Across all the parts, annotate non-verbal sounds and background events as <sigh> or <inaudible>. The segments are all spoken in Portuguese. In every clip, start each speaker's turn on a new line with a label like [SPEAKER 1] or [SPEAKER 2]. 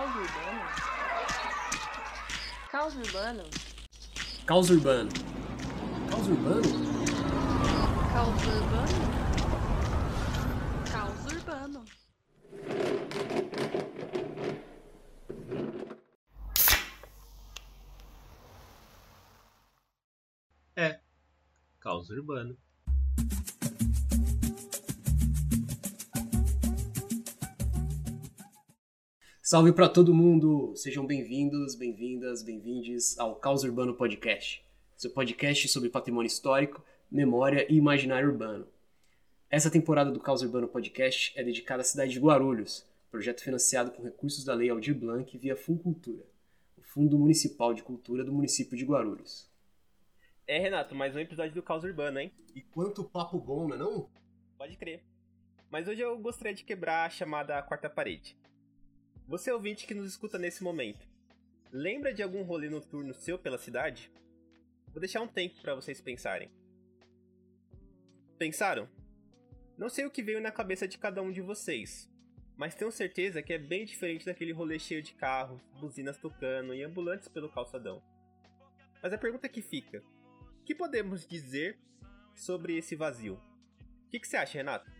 [SPEAKER 1] Caos urbano? Caos urbano?
[SPEAKER 2] Caos urbano. Caos urbano?
[SPEAKER 1] Caos urbano? Caos urbano.
[SPEAKER 3] É. Caos urbano.
[SPEAKER 2] Salve para todo mundo! Sejam bem-vindos, bem-vindas, bem-vindes ao Caos Urbano Podcast, seu podcast sobre patrimônio histórico, memória e imaginário urbano. Essa temporada do Caos Urbano Podcast é dedicada à cidade de Guarulhos, projeto financiado com recursos da Lei Aldir Blanc via Funcultura, o Fundo Municipal de Cultura do município de Guarulhos.
[SPEAKER 4] É, Renato, mais um episódio do Caos Urbano, hein?
[SPEAKER 2] E quanto papo bom, não é não?
[SPEAKER 4] Pode crer. Mas hoje eu gostaria de quebrar a chamada quarta parede. Você ouvinte que nos escuta nesse momento, lembra de algum rolê noturno seu pela cidade? Vou deixar um tempo para vocês pensarem. Pensaram? Não sei o que veio na cabeça de cada um de vocês, mas tenho certeza que é bem diferente daquele rolê cheio de carros, buzinas tocando e ambulantes pelo calçadão. Mas a pergunta que fica: o que podemos dizer sobre esse vazio? O que, que você acha, Renato?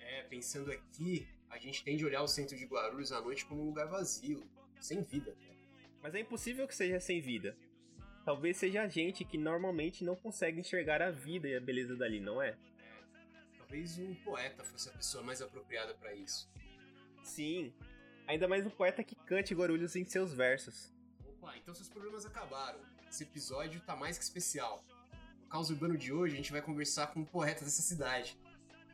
[SPEAKER 2] É, pensando aqui, a gente tende a olhar o centro de Guarulhos à noite como um lugar vazio, sem vida.
[SPEAKER 4] Mas é impossível que seja sem vida. Talvez seja a gente que normalmente não consegue enxergar a vida e a beleza dali, não é?
[SPEAKER 2] Talvez um poeta fosse a pessoa mais apropriada para isso.
[SPEAKER 4] Sim, ainda mais um poeta que cante Guarulhos em seus versos.
[SPEAKER 2] Opa, então seus problemas acabaram. Esse episódio tá mais que especial. No Caos Urbano de hoje, a gente vai conversar com um poeta dessa cidade.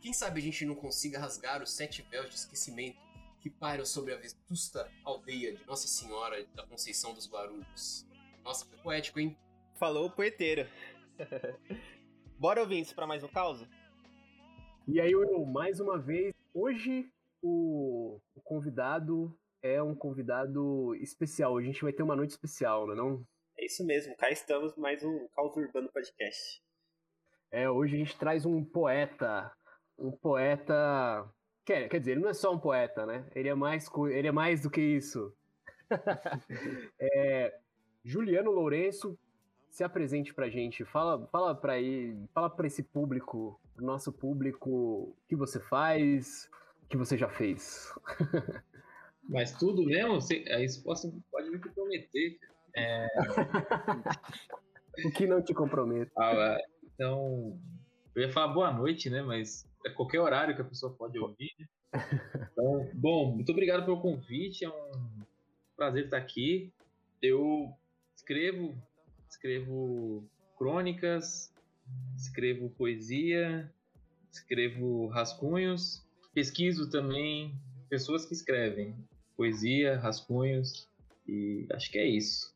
[SPEAKER 2] Quem sabe a gente não consiga rasgar os sete véus de esquecimento que pairam sobre a vetusta aldeia de Nossa Senhora da Conceição dos Guarulhos. Nossa, foi poético, hein?
[SPEAKER 4] Falou o poeteiro. <laughs> Bora ouvir isso pra mais um caos?
[SPEAKER 5] E aí, Will, mais uma vez, hoje o, o convidado é um convidado especial. A gente vai ter uma noite especial, não é não?
[SPEAKER 4] É isso mesmo, cá estamos mais um Caos Urbano Podcast.
[SPEAKER 5] É, hoje a gente traz um poeta, um poeta. Quer, quer dizer, ele não é só um poeta, né? Ele é mais, ele é mais do que isso. <laughs> É, Juliano Lourenço, se apresente pra gente. Fala, fala para aí, fala para esse público, pro nosso público, o que você faz, o que você já fez. <laughs>
[SPEAKER 6] Mas tudo mesmo? Você- A resposta pode me comprometer. <laughs>
[SPEAKER 5] O que não te compromete.
[SPEAKER 6] Ah, então, eu ia falar boa noite, né? Mas é qualquer horário que a pessoa pode ouvir. né? Então, <laughs> bom, muito obrigado pelo convite. É um prazer estar aqui. Eu escrevo, escrevo crônicas, escrevo poesia, escrevo rascunhos, pesquiso também pessoas que escrevem poesia, rascunhos e acho que é isso.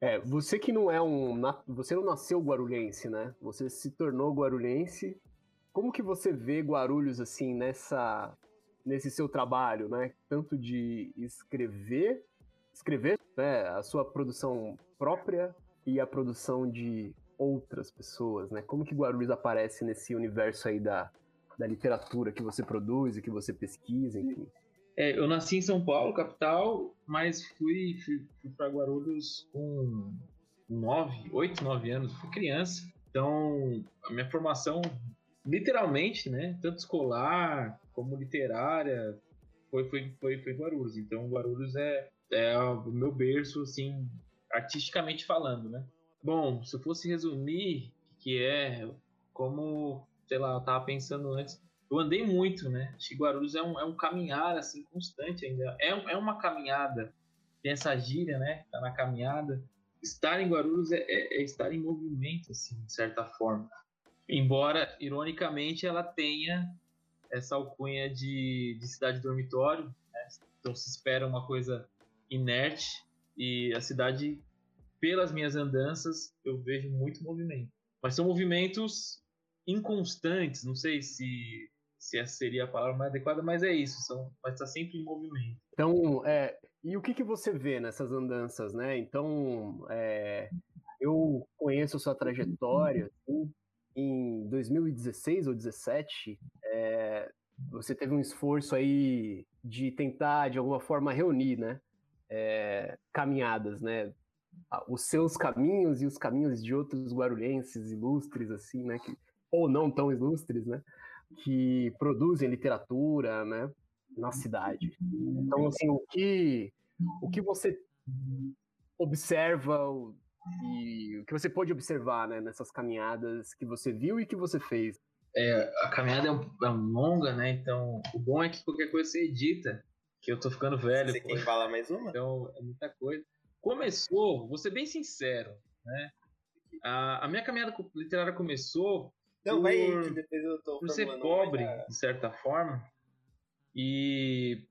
[SPEAKER 5] É, você que não é um. Você não nasceu guarulhense, né? Você se tornou guarulhense. Como que você vê Guarulhos assim nessa nesse seu trabalho, né? Tanto de escrever, escrever, né, a sua produção própria e a produção de outras pessoas, né? Como que Guarulhos aparece nesse universo aí da, da literatura que você produz e que você pesquisa, enfim.
[SPEAKER 6] É, eu nasci em São Paulo, capital, mas fui, fui, fui para Guarulhos com 9, 8, 9 anos, fui criança. Então, a minha formação, literalmente, né, tanto escolar como literária, foi, foi, foi, foi Guarulhos. Então, Guarulhos é, é o meu berço, assim, artisticamente falando, né. Bom, se eu fosse resumir que é, como, sei lá, eu tava pensando antes, eu andei muito, né? Acho que Guarulhos é um, é um caminhar, assim, constante ainda. É, é uma caminhada. Tem essa gíria, né? Tá na caminhada. Estar em Guarulhos é, é- é estar em movimento, assim, de certa forma. Embora, ironicamente, ela tenha essa alcunha de, de cidade dormitório, né? Então se espera uma coisa inerte e a cidade, pelas minhas andanças, eu vejo muito movimento. Mas são movimentos inconstantes, não sei se se essa seria a palavra mais adequada, mas é isso, são, mas está sempre em movimento.
[SPEAKER 5] Então, é, e o que, que você vê nessas andanças, né? Então, é, eu conheço sua trajetória, assim, em 2016 ou 2017, é, você teve um esforço aí de tentar, de alguma forma, reunir, né? É, caminhadas, né? Os seus caminhos e os caminhos de outros guarulhenses ilustres, assim, né? Que, ou não tão ilustres, né? Que produzem literatura, né? Na cidade. Então, assim, o que, o que você observa e o que você pode observar, né? Nessas caminhadas que você viu e que você fez?
[SPEAKER 6] É, a caminhada é, um, é longa, né? Então, o bom é que qualquer coisa você edita, que eu tô ficando velho.
[SPEAKER 4] Você quer falar mais uma?
[SPEAKER 6] Então, é muita coisa. Começou, vou ser bem sincero, né? A, a minha caminhada literária começou
[SPEAKER 4] Não,
[SPEAKER 6] por,
[SPEAKER 4] vai aí, que depois eu tô
[SPEAKER 6] por ser pobre, de certa forma, e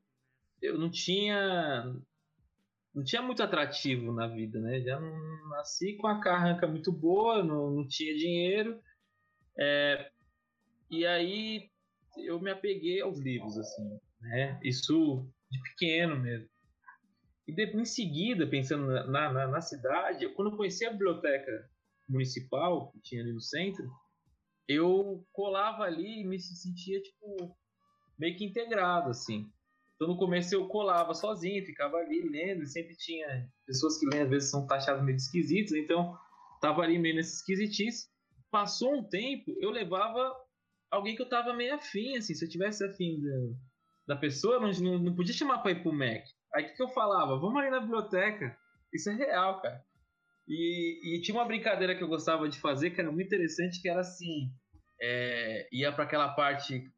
[SPEAKER 6] eu não tinha não tinha muito atrativo na vida, né? Já não nasci com a carranca muito boa, não, não tinha dinheiro, é, e aí eu me apeguei aos livros, assim, né? Isso de pequeno mesmo. E de, em seguida, pensando na, na, na cidade, quando eu conheci a biblioteca municipal que tinha ali no centro, eu colava ali e me sentia, tipo, meio que integrado, assim. Então, no começo eu colava sozinho, ficava ali lendo, e sempre tinha pessoas que lêem, às vezes são taxadas meio esquisitas, então tava ali meio nesse esquisitice. Passou um tempo, eu levava alguém que eu tava meio afim, assim, se eu tivesse afim da, da pessoa, não, não podia chamar pra ir pro Mac. Aí o que, que eu falava? Vamos ali na biblioteca. Isso é real, cara. E, e tinha uma brincadeira que eu gostava de fazer, que era muito interessante, que era assim, é, ia para aquela parte,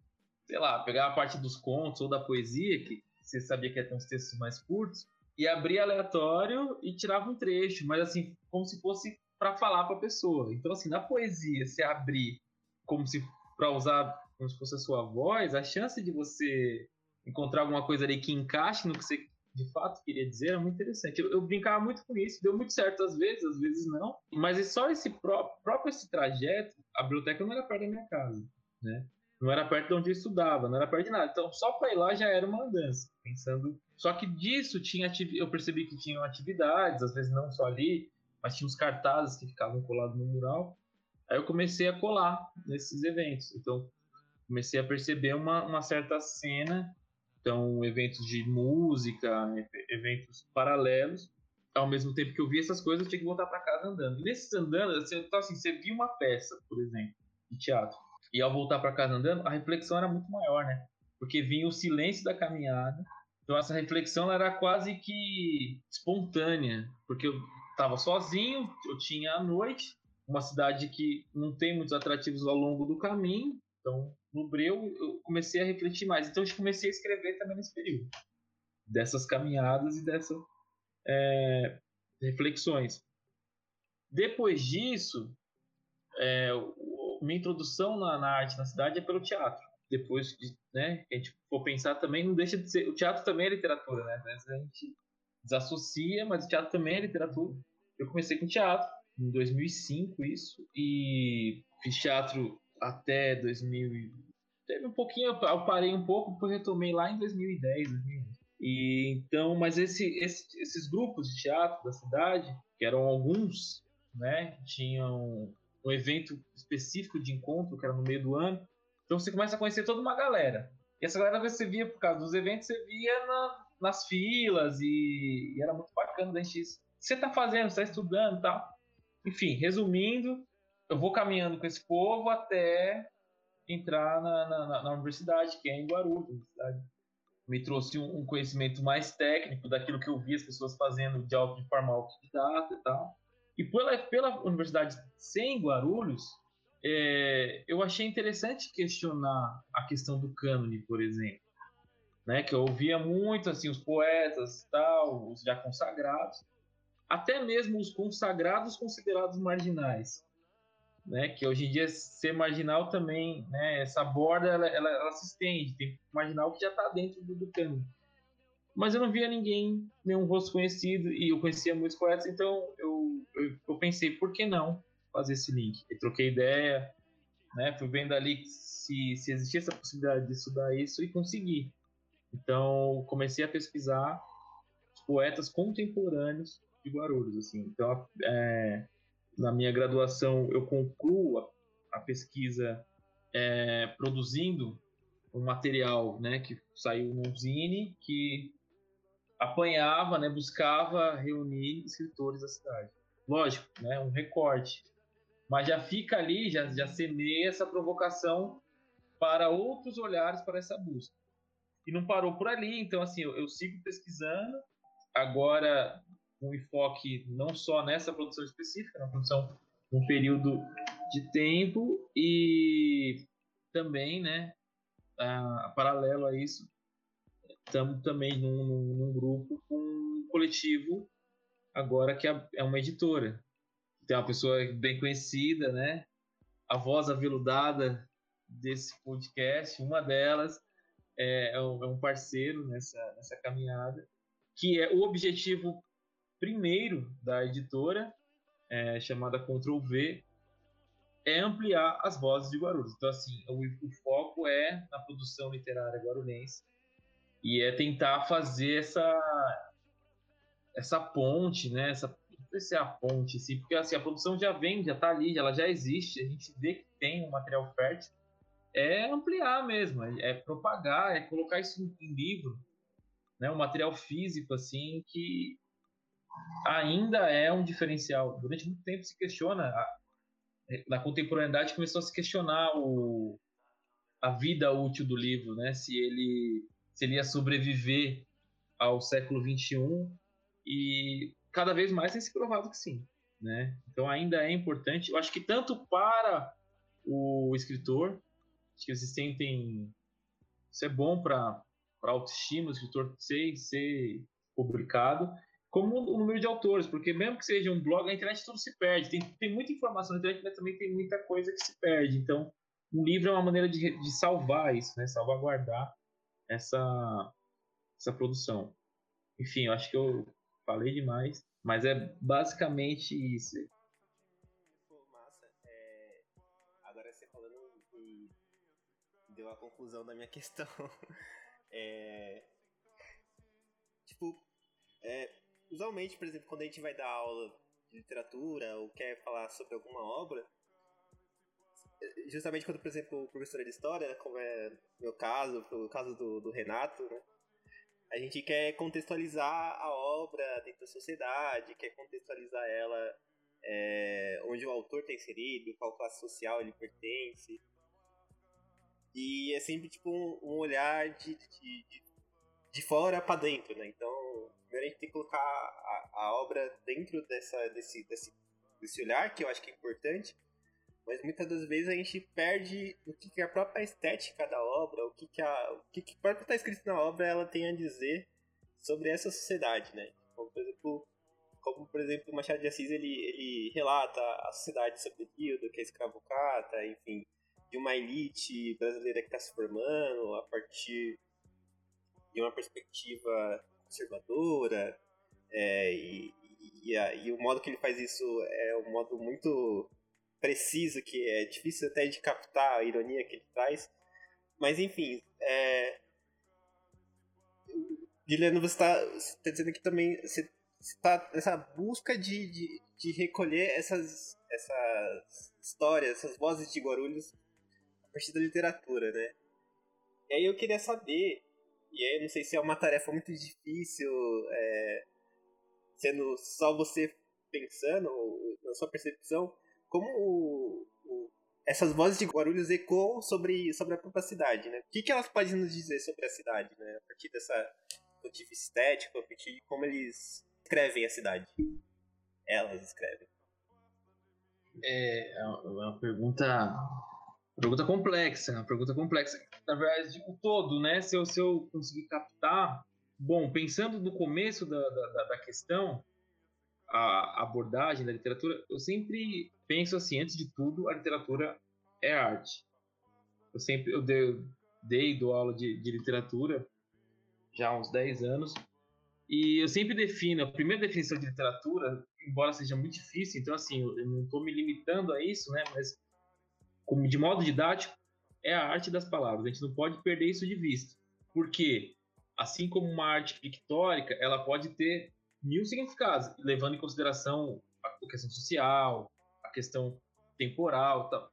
[SPEAKER 6] sei lá, pegava a parte dos contos ou da poesia, que você sabia que ia ter uns textos mais curtos, e abria aleatório e tirava um trecho, mas assim, como se fosse para falar para a pessoa. Então, assim, na poesia, se abrir como se para usar como se fosse a sua voz, a chance de você encontrar alguma coisa ali que encaixe no que você de fato queria dizer é muito interessante. Eu, eu, brincava muito com isso, deu muito certo às vezes, às vezes não. Mas é só esse pró próprio esse trajeto, a biblioteca não era perto da minha casa, né? Não era perto de onde eu estudava, não era perto de nada. Então, só para ir lá já era uma andança, pensando. Só que disso tinha eu percebi que tinham atividades, às vezes não só ali, mas tinha uns cartazes que ficavam colados no mural. Aí eu comecei a colar nesses eventos. Então, comecei a perceber uma, uma certa cena então eventos de música, eventos paralelos. Ao mesmo tempo que eu via essas coisas, eu tinha que voltar para casa andando. E nesses andando, assim, então, assim, você via uma peça, por exemplo, de teatro, e ao voltar para casa andando, a reflexão era muito maior, né? Porque vinha o silêncio da caminhada. Então essa reflexão era quase que espontânea, porque eu estava sozinho, eu tinha a noite, uma cidade que não tem muitos atrativos ao longo do caminho, então, no Breu, eu comecei a refletir mais. Então, eu comecei a escrever também nesse período. Dessas caminhadas e dessas é, reflexões. Depois disso, é, minha introdução na, na, arte na cidade é pelo teatro. Depois, de, né, a gente for pensar também, não deixa de ser... O teatro também é literatura, né? Mas a gente desassocia, mas o teatro também é literatura. Eu comecei com teatro, em 2005, isso. E fiz teatro até 2000 teve um pouquinho eu parei um pouco depois retomei lá em 2010 2011. e então mas esse, esse, esses grupos de teatro da cidade que eram alguns né tinham um evento específico de encontro que era no meio do ano então você começa a conhecer toda uma galera e essa galera você via por causa dos eventos você via na, nas filas e, e, era muito bacana da gente você tá fazendo você tá estudando e tal enfim resumindo eu vou caminhando com esse povo até entrar na, na, na universidade, que é em Guarulhos. Me trouxe um, um, conhecimento mais técnico daquilo que eu vi as pessoas fazendo de, de forma autodidata e tal. E pela, pela universidade ser em Guarulhos, é, eu achei interessante questionar a questão do cânone, por exemplo. Né, que eu ouvia muito assim os poetas tal, os já consagrados, até mesmo os consagrados considerados marginais né? Que hoje em dia ser marginal também, né? Essa borda ela, ela, ela se estende, tem marginal que já está dentro do, do cano. Mas eu não via ninguém, nenhum rosto conhecido e eu conhecia muitos poetas, então eu, eu, pensei por que não fazer esse link? Eu troquei ideia, né? Fui vendo ali se, se existia essa possibilidade de estudar isso e consegui. Então comecei a pesquisar os poetas contemporâneos de Guarulhos, assim. Então é, na minha graduação eu concluo a, a pesquisa é, produzindo um material, né, que saiu num zine que apanhava, né, buscava reunir escritores da cidade. Lógico, né, um recorte, mas já fica ali, já, já semeia essa provocação para outros olhares para essa busca. E não parou por ali, então assim, eu, eu sigo pesquisando, agora um enfoque não só nessa produção específica, na produção um período de tempo e também, né, a, paralelo a isso, estamos também num, num, num, grupo com um coletivo agora que é, é uma editora. Tem uma pessoa bem conhecida, né, a voz aveludada desse podcast, uma delas é, é um é parceiro nessa, nessa caminhada, que é o objetivo primeiro da editora, é, chamada Ctrl V, é ampliar as vozes de Guarulhos. Então, assim, o, o, foco é na produção literária guarulhense e é tentar fazer essa essa ponte, né? Essa, não sei se é a ponte, assim, porque assim, a produção já vem, já está ali, ela já existe, a gente vê que tem um material fértil. É ampliar mesmo, é, é propagar, é colocar isso em livro, né? Um material físico, assim, que ainda é um diferencial. Durante muito tempo se questiona, na contemporaneidade começou a se questionar o, a vida útil do livro, né? Se ele, se ele ia sobreviver ao século 21 e cada vez mais tem se provado que sim, né? Então ainda é importante. Eu acho que tanto para o escritor, acho que eles sentem isso é bom para para autoestima do escritor ser, ser publicado como o número de autores, porque mesmo que seja um blog, na internet tudo se perde. Tem, tem muita informação na internet, mas também tem muita coisa que se perde. Então, um livro é uma maneira de, de salvar isso, né? Salvaguardar essa, essa produção. Enfim, eu acho que eu falei demais, mas é basicamente isso.
[SPEAKER 4] Pô, massa. É... Agora você falando e deu a conclusão da minha <laughs> questão. é... Tipo, é, usualmente, por exemplo, quando a gente vai dar aula de literatura ou quer falar sobre alguma obra, justamente quando, por exemplo, o professor de história, como é meu caso, o caso do, do Renato, né? A gente quer contextualizar a obra dentro da sociedade, quer contextualizar ela é, onde o autor está inserido, qual classe social ele pertence. E é sempre tipo um, olhar de, de, de, de fora para dentro, né? Então primeiro a gente tem que colocar a, a obra dentro dessa, desse, desse, desse olhar, que eu acho que é importante, mas muitas das vezes a gente perde o que, que a própria estética da obra, o que, que a o que, que próprio está escrito na obra ela tem a dizer sobre essa sociedade, né? Como por exemplo, como por exemplo Machado de Assis ele, ele relata a sociedade sobre o período, que é escravocrata, enfim, de uma elite brasileira que está se formando a partir de uma perspectiva conservadora, é, e, e, a, e, o modo que ele faz isso é um modo muito preciso, que é difícil até de captar a ironia que ele traz. Mas enfim, é... Guilherme, você está tá dizendo que também você está nessa busca de, de, de, recolher essas, essas histórias, essas vozes de Guarulhos a partir da literatura, né? E aí eu queria saber e aí não sei se é uma tarefa muito difícil, é, sendo só você pensando, na sua percepção, como o, o, essas vozes de Guarulhos ecoam sobre, sobre a própria cidade, né? O que, que elas podem nos dizer sobre a cidade, né? A partir dessa motivo estético, a partir de como eles escrevem a cidade. Elas escrevem.
[SPEAKER 6] É, é uma pergunta Pergunta complexa, uma pergunta complexa. Na verdade, o todo, né? Se eu, se eu conseguir captar. Bom, pensando no começo da, da, da questão, a abordagem da literatura, eu sempre penso assim, antes de tudo, a literatura é arte. Eu sempre eu dei, dei do aula de, de literatura já há uns 10 anos, e eu sempre defino, a primeira definição de literatura, embora seja muito difícil, então assim, eu não estou me limitando a isso, né, mas como de modo didático, é a arte das palavras. A gente não pode perder isso de vista. Porque, assim como uma arte pictórica, ela pode ter mil significados, levando em consideração a questão social, a questão temporal, tal.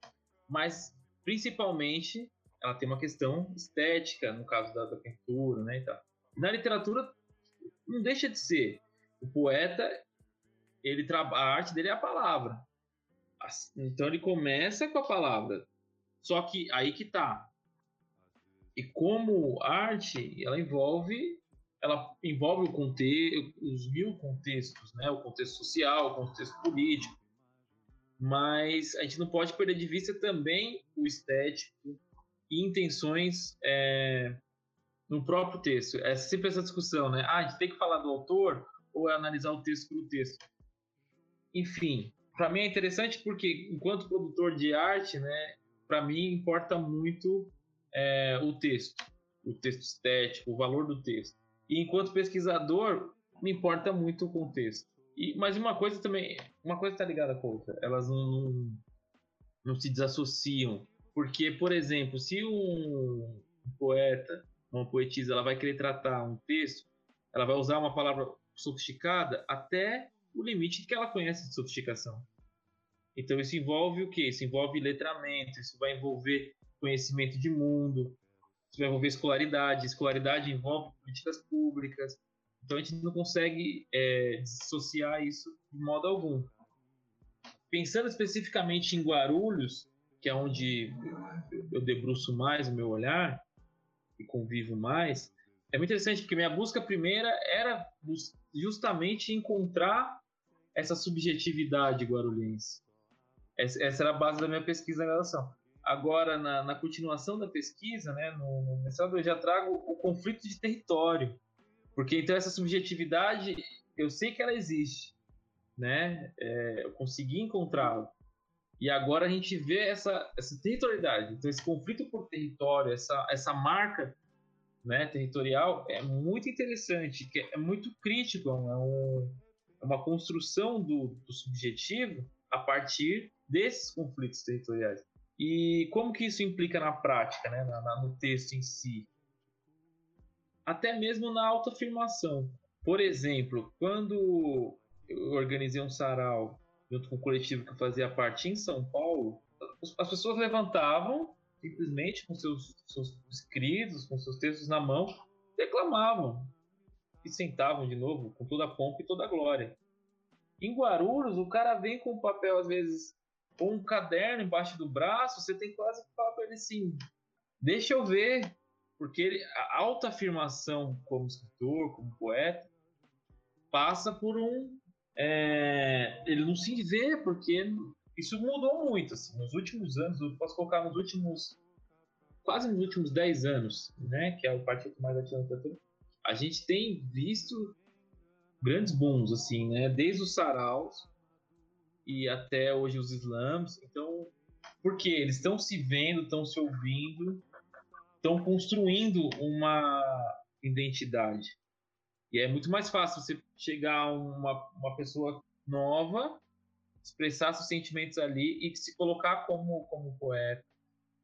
[SPEAKER 6] mas principalmente ela tem uma questão estética, no caso da, da pintura, né, e tal. Na literatura, não deixa de ser. O poeta, ele a arte dele é a palavra. Então ele começa com a palavra. Só que aí que tá. E como arte, ela envolve ela envolve o contexto, os mil contextos, né? O contexto social, o contexto político. Mas a gente não pode perder de vista também o estético e intenções é, no próprio texto. É sempre essa discussão, né? Ah, a gente tem que falar do autor ou é analisar o texto pelo texto. Enfim, para mim é interessante porque, enquanto produtor de arte, né, para mim importa muito é, o texto, o texto estético, o valor do texto. E enquanto pesquisador, me importa muito o contexto. E, mas uma coisa também, uma coisa está ligada com a outra. Elas não, não, não se desassociam. Porque, por exemplo, se um poeta, uma poetisa, ela vai querer tratar um texto, ela vai usar uma palavra sofisticada até o limite que ela conhece de sofisticação. Então isso envolve o quê? Isso envolve letramento, isso vai envolver conhecimento de mundo, isso vai envolver escolaridade, escolaridade envolve políticas públicas. Então a gente não consegue é, dissociar isso de modo algum. Pensando especificamente em Guarulhos, que é onde eu debruço mais o meu olhar e convivo mais, é muito interessante porque minha busca primeira era justamente encontrar essa subjetividade guarulhense. Essa era a base da minha pesquisa na relação. Agora, na, na continuação da pesquisa, né, no, no mestrado, eu já trago o conflito de território. Porque então essa subjetividade, eu sei que ela existe, né? É, eu consegui encontrá-la. E agora a gente vê essa, essa territorialidade. Então, esse conflito por território, essa, essa marca né, territorial é muito interessante, que é muito crítico, é, um, é uma construção do, do, subjetivo a partir desses conflitos territoriais. E como que isso implica na prática, né, na, na, no texto em si? Até mesmo na autoafirmação. Por exemplo, quando eu organizei um sarau junto com o coletivo que eu fazia parte em São Paulo, as pessoas levantavam simplesmente com seus, seus escritos, com seus textos na mão, declamavam e sentavam de novo com toda a pompa e toda a glória. Em Guarulhos, o cara vem com o papel, às vezes, ou um caderno embaixo do braço, você tem quase que falar para ele assim: deixa eu ver, porque ele, a autoafirmação como escritor, como poeta, passa por um. É, ele não se vê, porque isso mudou muito, assim, nos últimos anos, eu posso colocar nos últimos, quase nos últimos 10 anos, né, que é o partido mais ativo na literatura, a gente tem visto grandes booms, assim, né, desde os saraus e até hoje os slams, então, porque eles estão se vendo, estão se ouvindo, estão construindo uma identidade. E é muito mais fácil você chegar a uma, uma pessoa nova expressar seus sentimentos ali e se colocar como, como poeta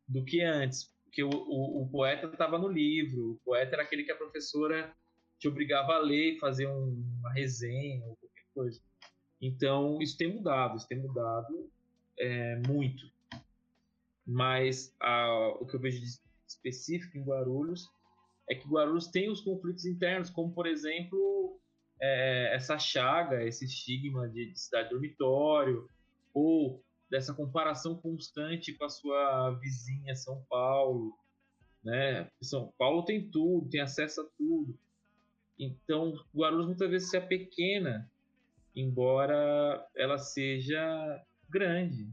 [SPEAKER 6] do que antes. Porque o, o, o poeta estava no livro, o poeta era aquele que a professora te obrigava a ler fazer um, uma resenha ou qualquer coisa. Então, isso tem mudado, isso tem mudado é, muito. Mas a, o que eu vejo de específico em Guarulhos é que Guarulhos tem os conflitos internos, como, por exemplo, é, essa chaga, esse estigma de, de cidade dormitório, ou dessa comparação constante com a sua vizinha São Paulo, né? São Paulo tem tudo, tem acesso a tudo. Então, Guarulhos muitas vezes se pequena, embora ela seja grande,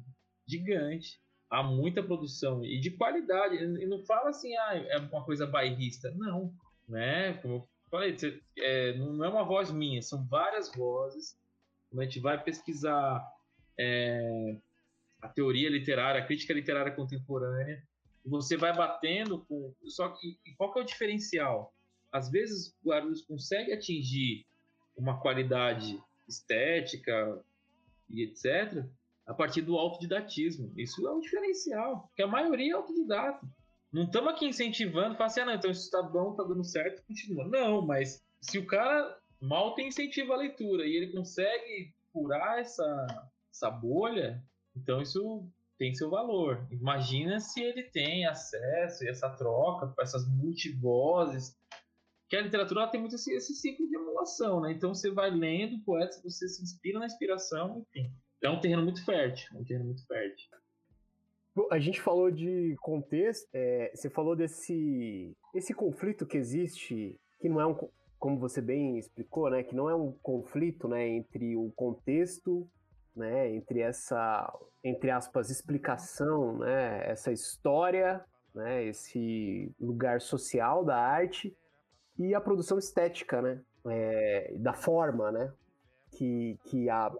[SPEAKER 6] gigante. Há muita produção e de qualidade. E não fala assim, ah, é uma coisa bairrista. Não, né? Como falei, é, não é uma voz minha, são várias vozes. Quando a gente vai pesquisar é, a teoria literária, a crítica literária contemporânea, você vai batendo com. Só que qual que é o diferencial? Às vezes o Guarulhos consegue atingir uma qualidade estética e etc. a partir do autodidatismo. Isso é um diferencial, porque a maioria é autodidata. Não estamos aqui incentivando, falando assim, ah, não, então isso está bom, está dando certo, continua. Não, mas se o cara mal tem incentivo à leitura e ele consegue curar essa, essa bolha, então isso tem seu valor. Imagina se ele tem acesso e essa troca, essas multivozes. Que a literatura tem muito esse, esse ciclo de emulação, né? Então você vai lendo poetas, você se inspira na inspiração, enfim. É um terreno muito fértil, um terreno muito fértil.
[SPEAKER 5] A gente falou de contexto, é, você falou desse esse conflito que existe, que não é um, como você bem explicou, né, que não é um conflito, né, entre o contexto, né, entre essa, entre aspas, explicação, né, essa história, né, esse lugar social da arte e a produção estética, né, é, da forma, né, que, que a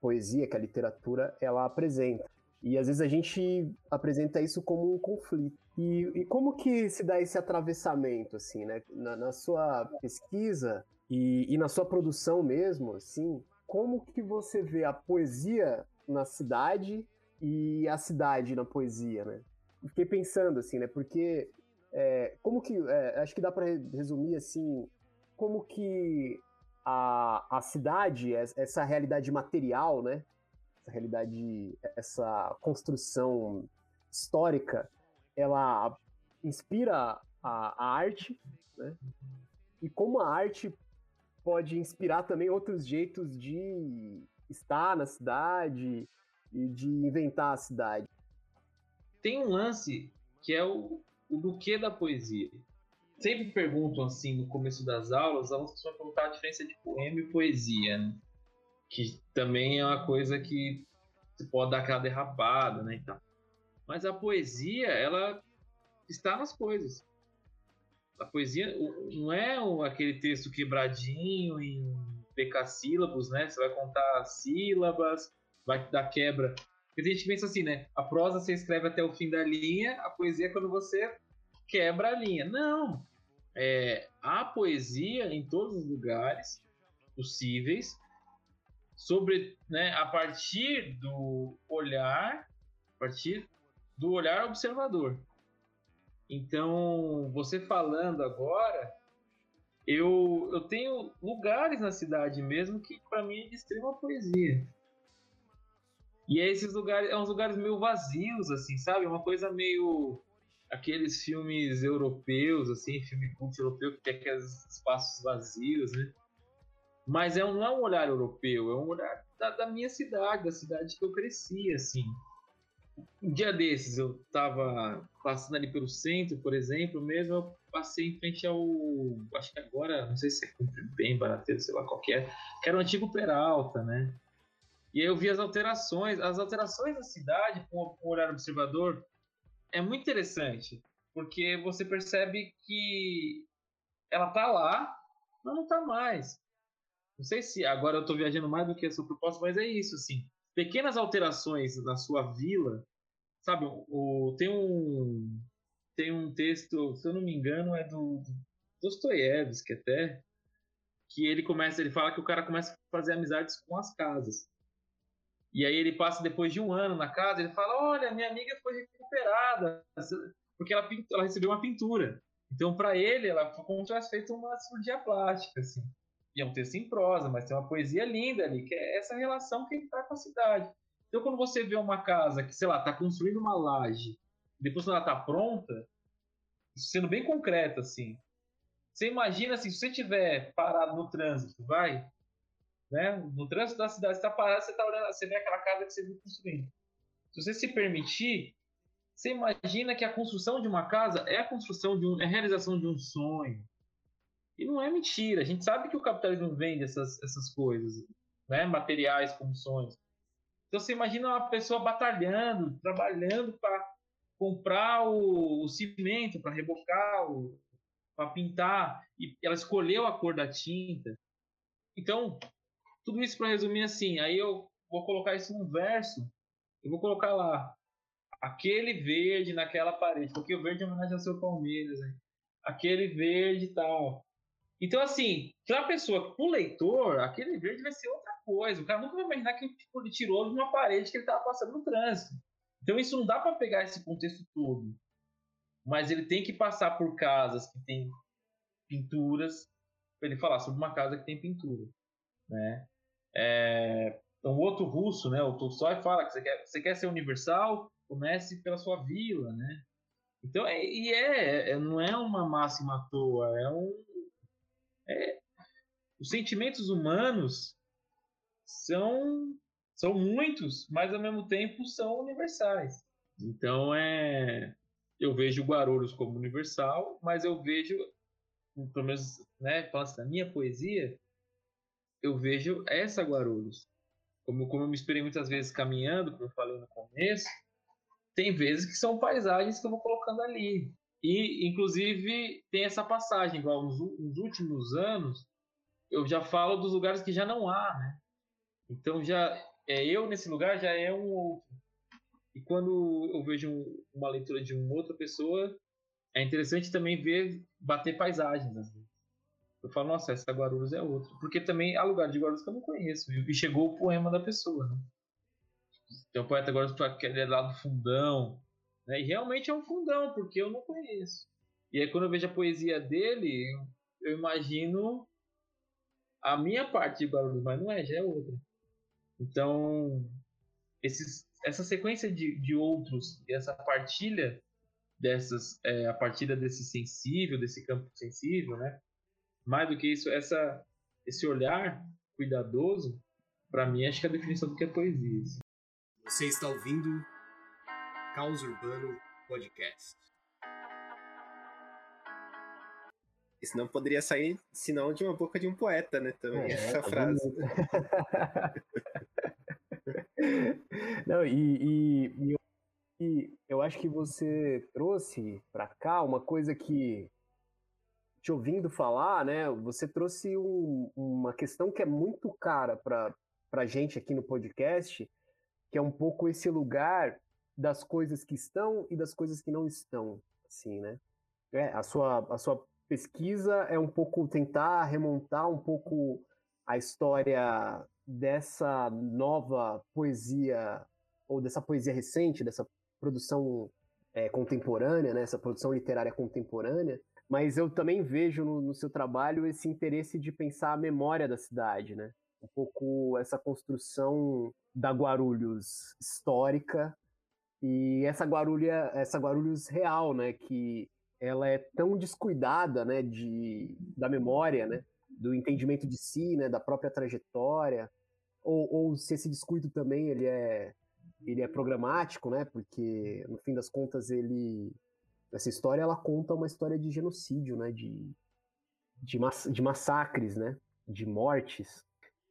[SPEAKER 5] poesia, que a literatura, ela apresenta. E às vezes a gente apresenta isso como um conflito. E, e como que se dá esse atravessamento, assim, né? Na, na sua pesquisa e, e, na sua produção mesmo, assim, como que você vê a poesia na cidade e a cidade na poesia, né? Fiquei pensando, assim, né? Porque é, como que... É, acho que dá para resumir, assim, como que a, a cidade, essa realidade material, né? essa realidade, essa construção histórica, ela inspira a, a arte, né? E como a arte pode inspirar também outros jeitos de estar na cidade e de inventar a cidade.
[SPEAKER 6] Tem um lance que é o, o do que da poesia. Sempre perguntam assim no começo das aulas, os alunos vão perguntar a diferença de poema e poesia. Né? que também é uma coisa que você pode dar aquela derrapada, né, então. Mas a poesia, ela está nas coisas. A poesia não é aquele texto quebradinho em decassílabos, né? Você vai contar sílabas, vai dar quebra. Porque a gente pensa assim, né? A prosa você escreve até o fim da linha, a poesia é quando você quebra a linha. Não! É, a poesia em todos os lugares possíveis sobre, né, a partir do olhar, a partir do olhar observador. Então, você falando agora, eu, eu tenho lugares na cidade mesmo que para mim é de extrema poesia. E é esses lugares, é uns lugares meio vazios, assim, sabe? Uma coisa meio aqueles filmes europeus, assim, filme cult europeu que tem aqueles espaços vazios, né? Mas é um, não é um olhar europeu, é um olhar da, da, minha cidade, da cidade que eu cresci, assim. Um dia desses, eu estava passando ali pelo centro, por exemplo, mesmo, eu passei em frente ao. Acho que agora, não sei se é bem barateiro, sei lá qual que é, que era o antigo Peralta, né? E eu vi as alterações. As alterações da cidade, com o olhar observador, é muito interessante, porque você percebe que ela tá lá, mas não tá mais. Não sei se agora eu estou viajando mais do que a sua proposta, mas é isso, assim. Pequenas alterações na sua vila, sabe? O, tem um tem um texto, se eu não me engano, é do, do Dostoiévski até, que ele começa, ele fala que o cara começa a fazer amizades com as casas. E aí ele passa depois de um ano na casa, ele fala: "Olha, minha amiga foi recuperada porque ela, ela recebeu uma pintura". Então, para ele, ela foi como se tivesse feito uma cirurgia plástica, assim. E é um texto em prosa, mas tem uma poesia linda ali, que é essa relação que ele está com a cidade. Então, quando você vê uma casa que, sei lá, está construindo uma laje, depois quando ela está pronta, sendo bem concreto, assim, você imagina assim, se você estiver parado no trânsito, vai, né? No trânsito da cidade, você está parado, você tá olhando, você vê aquela casa que você viu construindo. Se você se permitir, você imagina que a construção de uma casa é a construção de um, é a realização de um sonho, e não é mentira. A gente sabe que o capitalismo vende essas, essas coisas, né? materiais como sonhos. Então você imagina uma pessoa batalhando, trabalhando para comprar o, o cimento, para rebocar, para pintar, e ela escolheu a cor da tinta. Então, tudo isso para resumir assim, aí eu vou colocar isso num verso, eu vou colocar lá, aquele verde naquela parede, porque o verde é homenagem ao seu Palmeiras, aquele verde e tal. Então, assim, para a pessoa, para o leitor, aquele verde vai ser outra coisa. O cara nunca vai imaginar que tipo, ele tirou de uma parede que ele estava passando no trânsito. Então, isso não dá para pegar esse contexto todo. Mas ele tem que passar por casas que tem pinturas, para ele falar sobre uma casa que tem pintura. Né? É, um outro russo, né, o Tolstói, fala que você quer, você quer ser universal comece pela sua vila, né? Então, é, e é, é, não é uma máxima à toa, é um. É, os sentimentos humanos são, são muitos, mas ao mesmo tempo são universais. Então, é, eu vejo Guarulhos como universal, mas eu vejo, pelo menos, né, falando na minha poesia, eu vejo essa Guarulhos. Como, como eu me inspirei muitas vezes caminhando, como eu falei no começo, tem vezes que são paisagens que eu vou colocando ali. E, inclusive, tem essa passagem, igual nos, nos últimos anos, eu já falo dos lugares que já não há, né? Então, já é eu nesse lugar já é um outro. E quando eu vejo um, uma leitura de uma outra pessoa, é interessante também ver bater paisagens. Eu falo, nossa, essa Guarulhos é outra. Porque também há lugar de Guarulhos que eu não conheço. E chegou o poema da pessoa, né? Tem um poeta agora que é lá do fundão. Né? E realmente é um fundão, porque eu não conheço. E aí quando eu vejo a poesia dele, eu imagino a minha parte de Guarulhos, mas não é, já é outra. Então, esses, essa sequência de, de outros e essa partilha dessas, é, a partilha desse sensível, desse campo sensível, né? Mais do que isso, essa, esse olhar cuidadoso, para mim, acho que é a definição do que é poesia. Assim.
[SPEAKER 2] Você está ouvindo Caos Urbano Podcast.
[SPEAKER 4] Isso não poderia sair senão de uma boca de um poeta, né? Também,
[SPEAKER 5] É,
[SPEAKER 4] essa
[SPEAKER 5] tá
[SPEAKER 4] frase. <laughs>
[SPEAKER 5] Não, e, e- e eu, e eu acho que você trouxe pra cá uma coisa que, te ouvindo falar, né? Você trouxe um- uma questão que é muito cara pra, pra gente aqui no podcast, que é um pouco esse lugar das coisas que estão e das coisas que não estão, assim, né? É, a sua, a sua pesquisa é um pouco tentar remontar um pouco a história dessa nova poesia, ou dessa poesia recente, dessa produção é, contemporânea, né, essa produção literária contemporânea, mas eu também vejo no, no seu trabalho esse interesse de pensar a memória da cidade, né? Um pouco essa construção da Guarulhos histórica e essa Guarulha, essa Guarulhos real, né, que ela é tão descuidada, né, de, da memória, né, do entendimento de si, né, da própria trajetória, ou, ou se esse descuido também ele é ele é programático, né, porque no fim das contas ele essa história ela conta uma história de genocídio, né, de de, mass, de massacres, né, de mortes.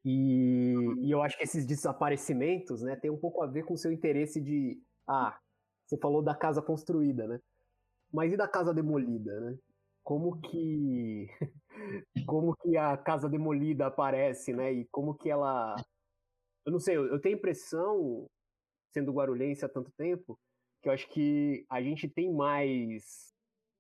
[SPEAKER 5] E, e eu acho que esses desaparecimentos, né, tem um pouco a ver com o seu interesse de ah, você falou da casa construída, né? Mas e da casa demolida, né? Como que <laughs> como que a casa demolida aparece, né? E como que ela eu não sei, eu, eu tenho a impressão, sendo guarulhense há tanto tempo, que eu acho que a gente tem mais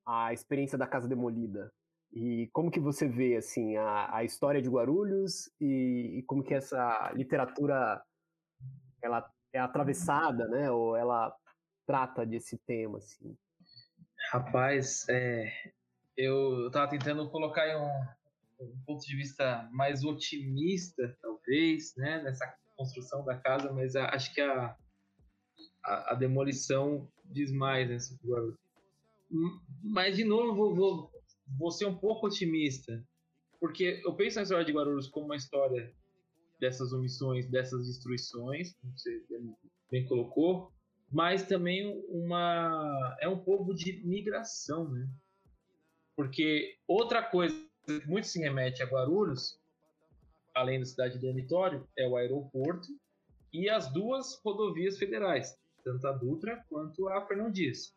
[SPEAKER 5] a experiência da casa demolida. E como que você vê assim a, a história de Guarulhos e, e como que essa literatura ela é atravessada, né? Ou ela trata desse tema assim?
[SPEAKER 6] Rapaz, é, eu estava tentando colocar um, um, ponto de vista mais otimista, talvez, né, nessa construção da casa, mas acho que a, a, a, demolição diz mais nesse né, Mas, de novo, vou, vou, vou ser um pouco otimista, porque eu penso na história de Guarulhos como uma história dessas omissões, dessas destruições, como você bem colocou, mas também uma é um povo de migração, né? Porque outra coisa que muito se remete a Guarulhos, além da cidade de dormitório, é o aeroporto e as duas rodovias federais, tanto a Dutra quanto a Fernão Dias,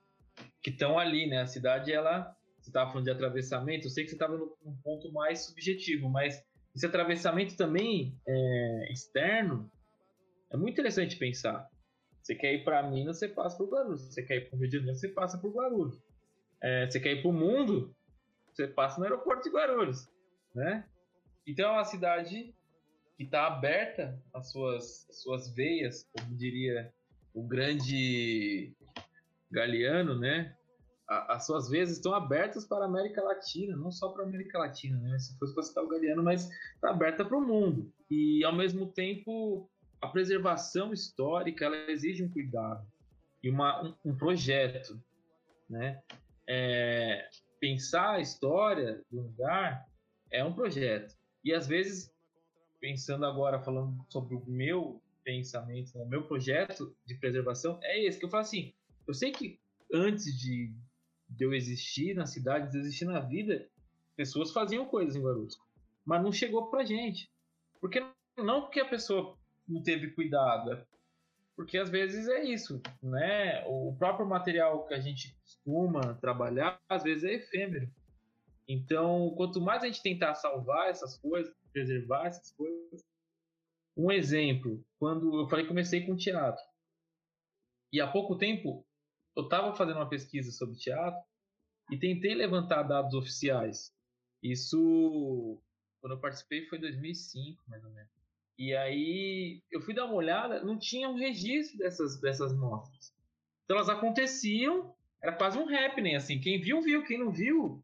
[SPEAKER 6] que estão ali, né? A cidade, ela, você estava falando de atravessamento, eu sei que você estava num ponto mais subjetivo, mas esse atravessamento também é, externo é muito interessante pensar. Você quer ir para Minas, você passa por Guarulhos. Você quer ir para o Rio de Janeiro, você passa por Guarulhos. É, você quer ir para o mundo, você passa no aeroporto de Guarulhos, né? Então é uma cidade que está aberta às suas, às suas veias, como diria o grande Galeano, né? As suas veias estão abertas para a América Latina, não só para a América Latina, né? Se fosse para citar o Galeano, mas está aberta para o mundo. E ao mesmo tempo a preservação histórica ela exige um cuidado. e uma, um, um projeto, né? É, pensar a história do lugar é um projeto. E às vezes, pensando agora, falando sobre o meu pensamento, o meu projeto de preservação, é esse, que eu falo assim, eu sei que antes de, de eu existir na cidade, de eu existir na vida, pessoas faziam coisas em Guarulhos, mas não chegou pra gente. Porque não porque a pessoa não teve cuidado, é porque às vezes é isso, né? O próprio material que a gente costuma trabalhar, às vezes é efêmero. Então, quanto mais a gente tentar salvar essas coisas, preservar essas coisas. Um exemplo, quando eu falei comecei com teatro. E há pouco tempo eu estava fazendo uma pesquisa sobre teatro e tentei levantar dados oficiais. Isso, quando eu participei, foi em 2005, mais ou menos. E aí eu fui dar uma olhada, não tinha um registro dessas, dessas mostras. Então elas aconteciam, era quase um happening, assim. Quem viu, viu. Quem não viu,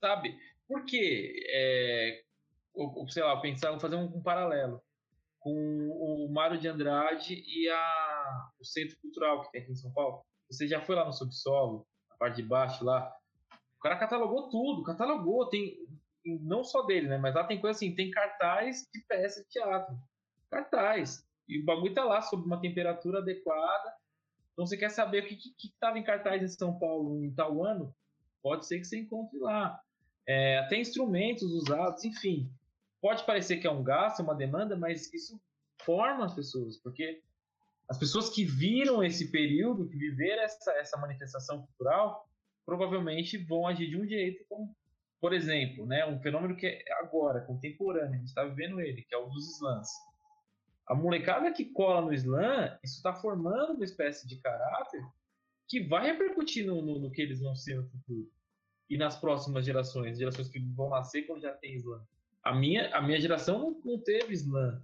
[SPEAKER 6] sabe? Por quê? É, ou, sei lá, pensar, fazer um, um, paralelo com o Mário de Andrade e a, o Centro Cultural que tem aqui em São Paulo. Você já foi lá no subsolo, na parte de baixo lá. O cara catalogou tudo, catalogou, tem não só dele, né? Mas lá tem coisa assim, tem cartaz de peça de teatro. Cartaz. E o bagulho tá lá sob uma temperatura adequada. Então você quer saber o que estava em cartaz em São Paulo em tal ano? Pode ser que você encontre lá. É, até instrumentos usados, enfim. Pode parecer que é um gasto, uma demanda, mas isso forma as pessoas, porque as pessoas que viram esse período, que viveram essa, essa manifestação cultural, provavelmente vão agir de um jeito como por exemplo, né, um fenômeno que é agora, contemporâneo, a gente está vivendo ele, que é o dos slams. A molecada que cola no slam, isso está formando uma espécie de caráter que vai repercutir no, no, no, que eles vão ser no futuro. E nas próximas gerações, gerações que vão nascer quando já tem slam. A minha, a minha geração não, não teve slam.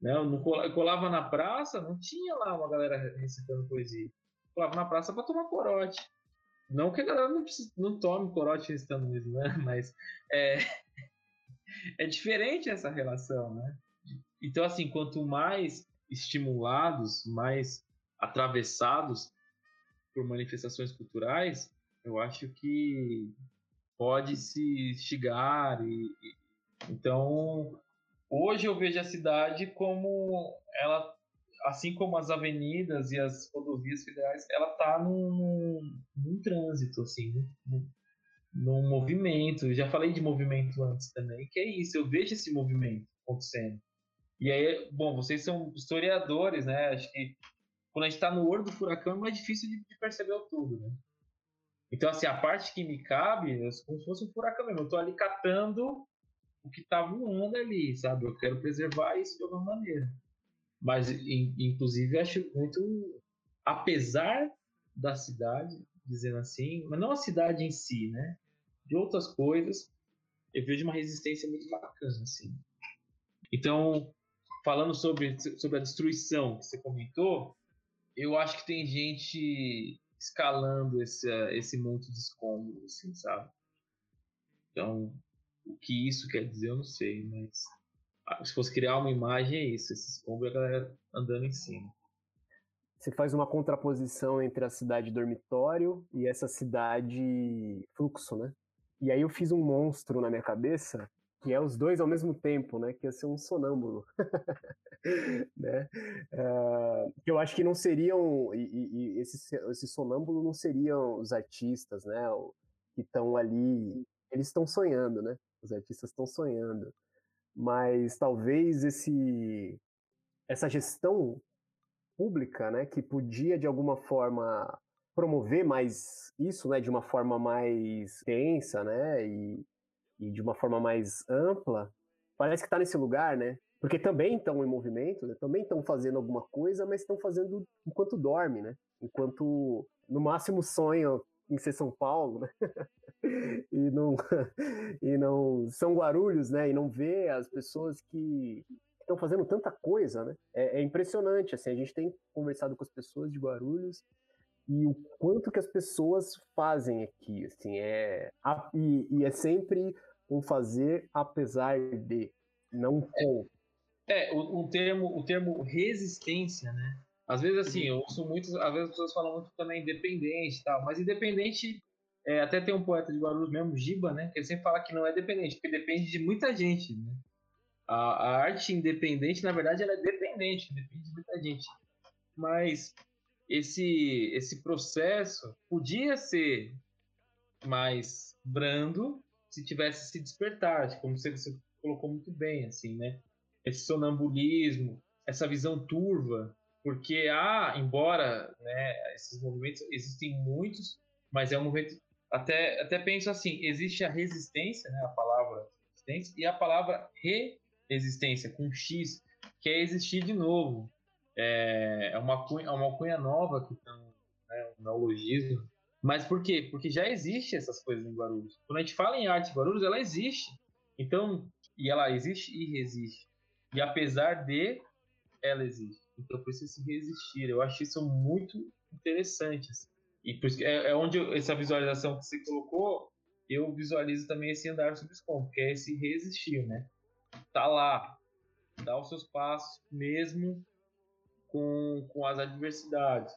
[SPEAKER 6] Né? Eu, não colava, eu colava na praça, não tinha lá uma galera recitando poesia. Eu colava na praça para tomar corote. Não que a galera não, não tome corote estando no né? <laughs> Mas é, <laughs> é diferente essa relação, né? Então, assim, quanto mais estimulados, mais atravessados por manifestações culturais, eu acho que pode se instigar e então hoje eu vejo a cidade como ela assim como as avenidas e as rodovias federais, ela está num, num, trânsito, assim, num, num movimento. Eu já falei de movimento antes também, que é isso, eu vejo esse movimento acontecendo. E aí, bom, vocês são historiadores, né? Acho que quando a gente está no olho do furacão é mais difícil de, de perceber o todo, né? Então, assim, a parte que me cabe é como se fosse um furacão mesmo. Eu estou ali catando o que está voando ali, sabe? Eu quero preservar isso de alguma maneira. Mas, inclusive, acho muito. Apesar da cidade, dizendo assim, mas não a cidade em si, né? De outras coisas, eu vejo uma resistência muito bacana, assim. Então, falando sobre, sobre a destruição que você comentou, eu acho que tem gente escalando esse, esse monte de escombros, assim, sabe? Então, o que isso quer dizer, eu não sei, mas ah, se fosse criar uma imagem, é isso, esses pombos e a galera andando em cima.
[SPEAKER 5] Você faz uma contraposição entre a cidade dormitório e essa cidade fluxo, né? E aí eu fiz um monstro na minha cabeça, que é os dois ao mesmo tempo, né? Que ia ser um sonâmbulo. <laughs> né? Uh, eu acho que não seriam, e, e esse, esse sonâmbulo não seriam os artistas, né? Que estão ali, eles estão sonhando, né? Os artistas estão sonhando. Mas talvez esse essa gestão pública, né, que podia de alguma forma promover mais isso, né, de uma forma mais tensa, né, e, e de uma forma mais ampla, parece que está nesse lugar, né, porque também estão em movimento, né, também estão fazendo alguma coisa, mas estão fazendo enquanto dorme, né, enquanto no máximo sonham em ser São Paulo, né? <laughs> e não <laughs> e não são Guarulhos, né? E não vê as pessoas que estão fazendo tanta coisa, né? É, é, impressionante, assim, a gente tem conversado com as pessoas de Guarulhos e o quanto que as pessoas fazem aqui, assim, é e, e é sempre um fazer apesar de, não com.
[SPEAKER 6] É, o, o termo o termo resistência, né? Às vezes, assim, eu ouço muitos, às vezes as pessoas falam muito também independente e tal, mas independente, é, até tem um poeta de Guarulhos mesmo, Giba, né, que ele sempre fala que não é dependente, porque depende de muita gente, né. A, a arte independente, na verdade, ela é dependente, depende de muita gente. Mas esse, esse processo podia ser mais brando se tivesse se despertar, como você, você colocou muito bem, assim, né? Esse sonambulismo, essa visão turva, porque há, embora né, esses movimentos existem muitos, mas é um movimento até até penso assim, existe a resistência, né, a palavra resistência e a palavra resistência com x, que é existir de novo. É, é uma cunha, é uma cunha nova que tem né, um neologismo. Mas por quê? Porque já existe essas coisas em Guarulhos. Quando a gente fala em arte em Guarulhos, ela existe. Então, e ela existe e resiste. E apesar de, ela existe. Então precisa se resistir. Eu acho isso muito interessante. Assim. E por isso é, é onde eu, essa visualização que você colocou, eu visualizo também esse andar sobre que é esse resistir, né? Tá lá, dá os seus passos, mesmo com, com as adversidades.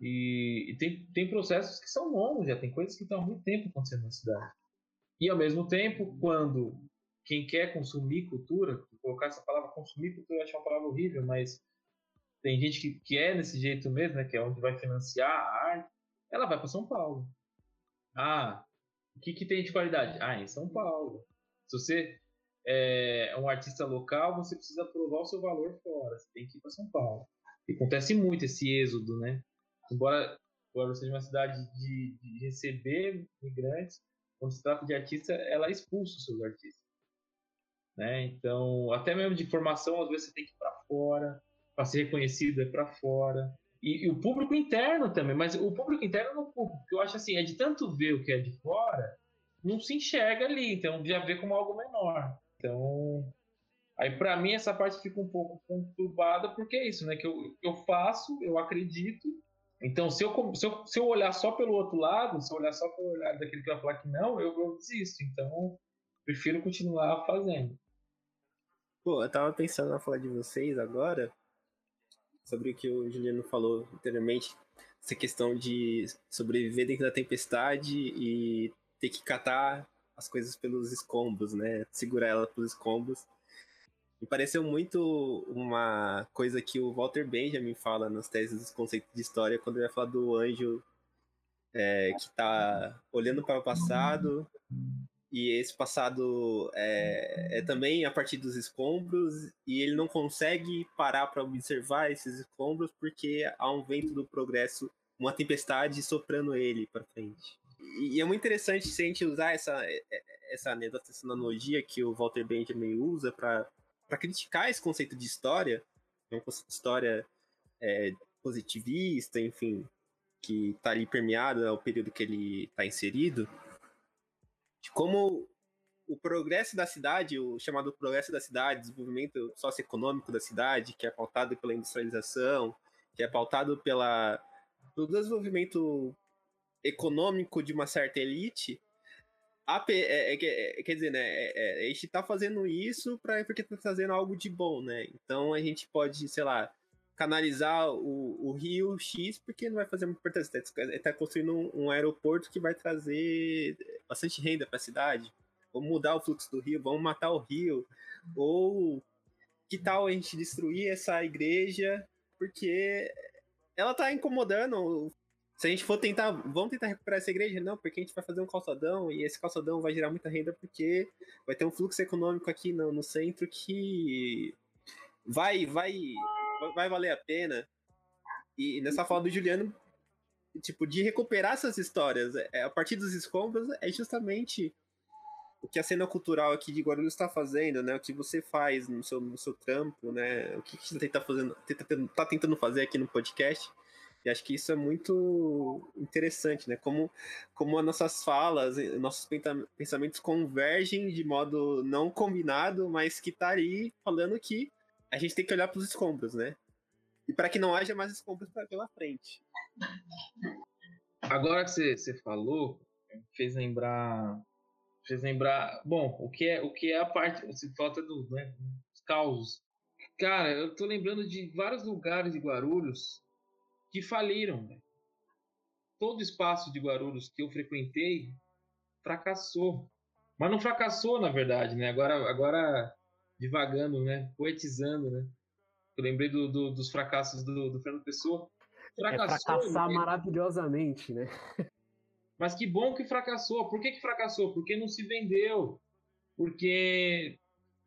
[SPEAKER 6] E, e, tem, tem processos que são longos, já tem coisas que estão há muito tempo acontecendo na cidade. E ao mesmo tempo, quando quem quer consumir cultura, colocar essa palavra consumir cultura eu acho uma palavra horrível, mas tem gente que, que é desse jeito mesmo, né, que é onde vai financiar a arte, ela vai para São Paulo. Ah, o que, que tem de qualidade? Ah, em São Paulo. Se você é um artista local, você precisa provar o seu valor fora. Você tem que ir para São Paulo. E acontece muito esse êxodo, né? Embora Guarulhos seja uma cidade de, de receber migrantes, quando se trata de artista, ela expulsa os seus artistas. Né? Então, até mesmo de formação, às vezes você tem que ir para fora, para ser reconhecido é para fora. E, e, o público interno também, mas o público interno não público, eu acho assim, é de tanto ver o que é de fora, não se enxerga ali, então já vê como algo menor. Então, aí para mim essa parte fica um pouco conturbada, porque é isso, né? Que eu, eu faço, eu acredito. Então, se eu, se, eu, se eu olhar só pelo outro lado, se eu olhar só pelo olhar daquele que vai falar que não, eu, eu desisto. Então, prefiro continuar fazendo.
[SPEAKER 4] Pô, eu tava pensando na falar de vocês agora, sobre o que o Juliano falou anteriormente, essa questão de sobreviver dentro da tempestade e ter que catar as coisas pelos escombros, né? Segurar ela pelos escombros. Me pareceu muito uma coisa que o Walter Benjamin fala nas teses dos conceitos de história, quando ele vai falar do anjo é, que está olhando para o passado e esse passado é, é, também a partir dos escombros e ele não consegue parar para observar esses escombros porque há um vento do progresso, uma tempestade soprando ele para frente. E, e, é muito interessante se a gente usar essa essa anedota, essa analogia que o Walter Benjamin usa para criticar esse conceito de história, é um conceito de história é, positivista, enfim, que está ali permeado ao período que ele está inserido de como o progresso da cidade, o chamado progresso da cidade, desenvolvimento socioeconômico da cidade, que é pautado pela industrialização, que é pautado pela, pelo desenvolvimento econômico de uma certa elite, a, é, é, é, quer dizer, né, é, é, a gente está fazendo isso pra, porque está fazendo algo de bom, né? Então a gente pode, sei lá, canalizar o, o rio X, porque não vai fazer muita importância. Está tá construindo um, um, aeroporto que vai trazer bastante renda para a cidade. Vamos mudar o fluxo do rio, vamos matar o rio. Ou que tal a gente destruir essa igreja, porque ela está incomodando. Se a gente for tentar, vamos tentar recuperar essa igreja? Não, porque a gente vai fazer um calçadão e esse calçadão vai gerar muita renda porque vai ter um fluxo econômico aqui no, no centro que vai, vai vai valer a pena. E nessa fala do Juliano, tipo, de recuperar essas histórias é, a partir dos escombros é justamente o que a cena cultural aqui de Guarulhos está fazendo, né? O que você faz no seu, no seu trampo, né? O que, que você tá fazendo, tenta, tá tentando fazer aqui no podcast. E acho que isso é muito interessante, né? Como, como as nossas falas, nossos pensamentos convergem de modo não combinado, mas que tá ali falando que a gente tem que olhar para os escombros, né? E para que não haja mais escombros pela frente.
[SPEAKER 6] Agora que você, falou, fez lembrar, fez lembrar, bom, o que é o que é a parte, você falta do, né, causos. Cara, eu tô lembrando de vários lugares de Guarulhos que faliram. Né? Todo espaço de Guarulhos que eu frequentei fracassou. Mas não fracassou, na verdade, né? Agora, agora divagando, né? Poetizando, né? Eu lembrei do, do, dos fracassos do, do Fernando Pessoa.
[SPEAKER 5] Fracassou, é fracassar né? maravilhosamente, né?
[SPEAKER 6] Mas que bom que fracassou. Por que, que fracassou? Porque não se vendeu. Porque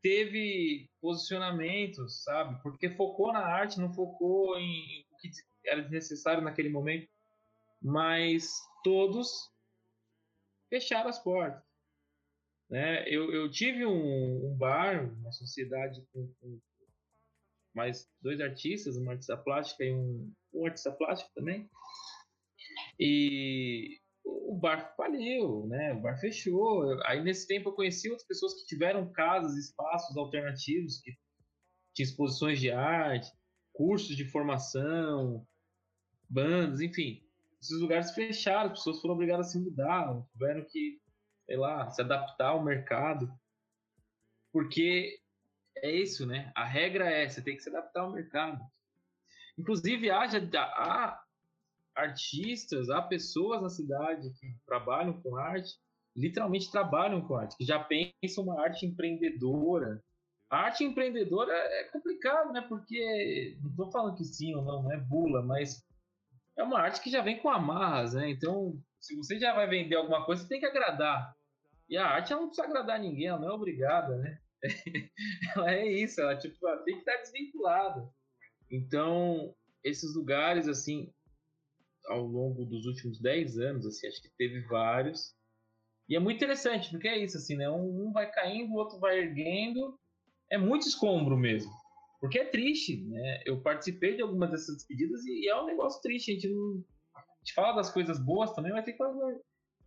[SPEAKER 6] teve posicionamentos, sabe? Porque focou na arte, não focou em o que era necessário naquele momento. Mas todos fecharam as portas. Né? Eu, eu tive um, um bar, uma sociedade com, com, mais dois artistas, uma artista plástica e um, um artista plástico também. E o bar faliu, né? O bar fechou. Aí nesse tempo eu conheci outras pessoas que tiveram casas, espaços alternativos, que tinham exposições de arte, cursos de formação, bandas, enfim. Esses lugares fecharam, as pessoas foram obrigadas a se mudar, tiveram que, sei lá, se adaptar ao mercado. Porque é isso, né? A regra é, você tem que se adaptar ao mercado. Inclusive, há artistas, há pessoas na cidade que trabalham com arte, literalmente trabalham com arte, que já pensam uma arte empreendedora. A arte empreendedora é complicado, né? Porque não estou falando que sim ou não, não é bula, mas é uma arte que já vem com amarras, né? Então, se você já vai vender alguma coisa, você tem que agradar. E a arte ela não precisa agradar ninguém, ela não é obrigada, né? <laughs> ela é isso, ela, tipo, ela tem que estar desvinculada. Então, esses lugares, assim, ao longo dos últimos 10 anos, assim, acho que teve vários. E é muito interessante, porque é isso, assim, né? Um, vai caindo, o outro vai erguendo. É muito escombro mesmo. Porque é triste, né? Eu participei de algumas dessas despedidas e, e é um negócio triste. A gente não. A gente fala das coisas boas também, mas tem falar.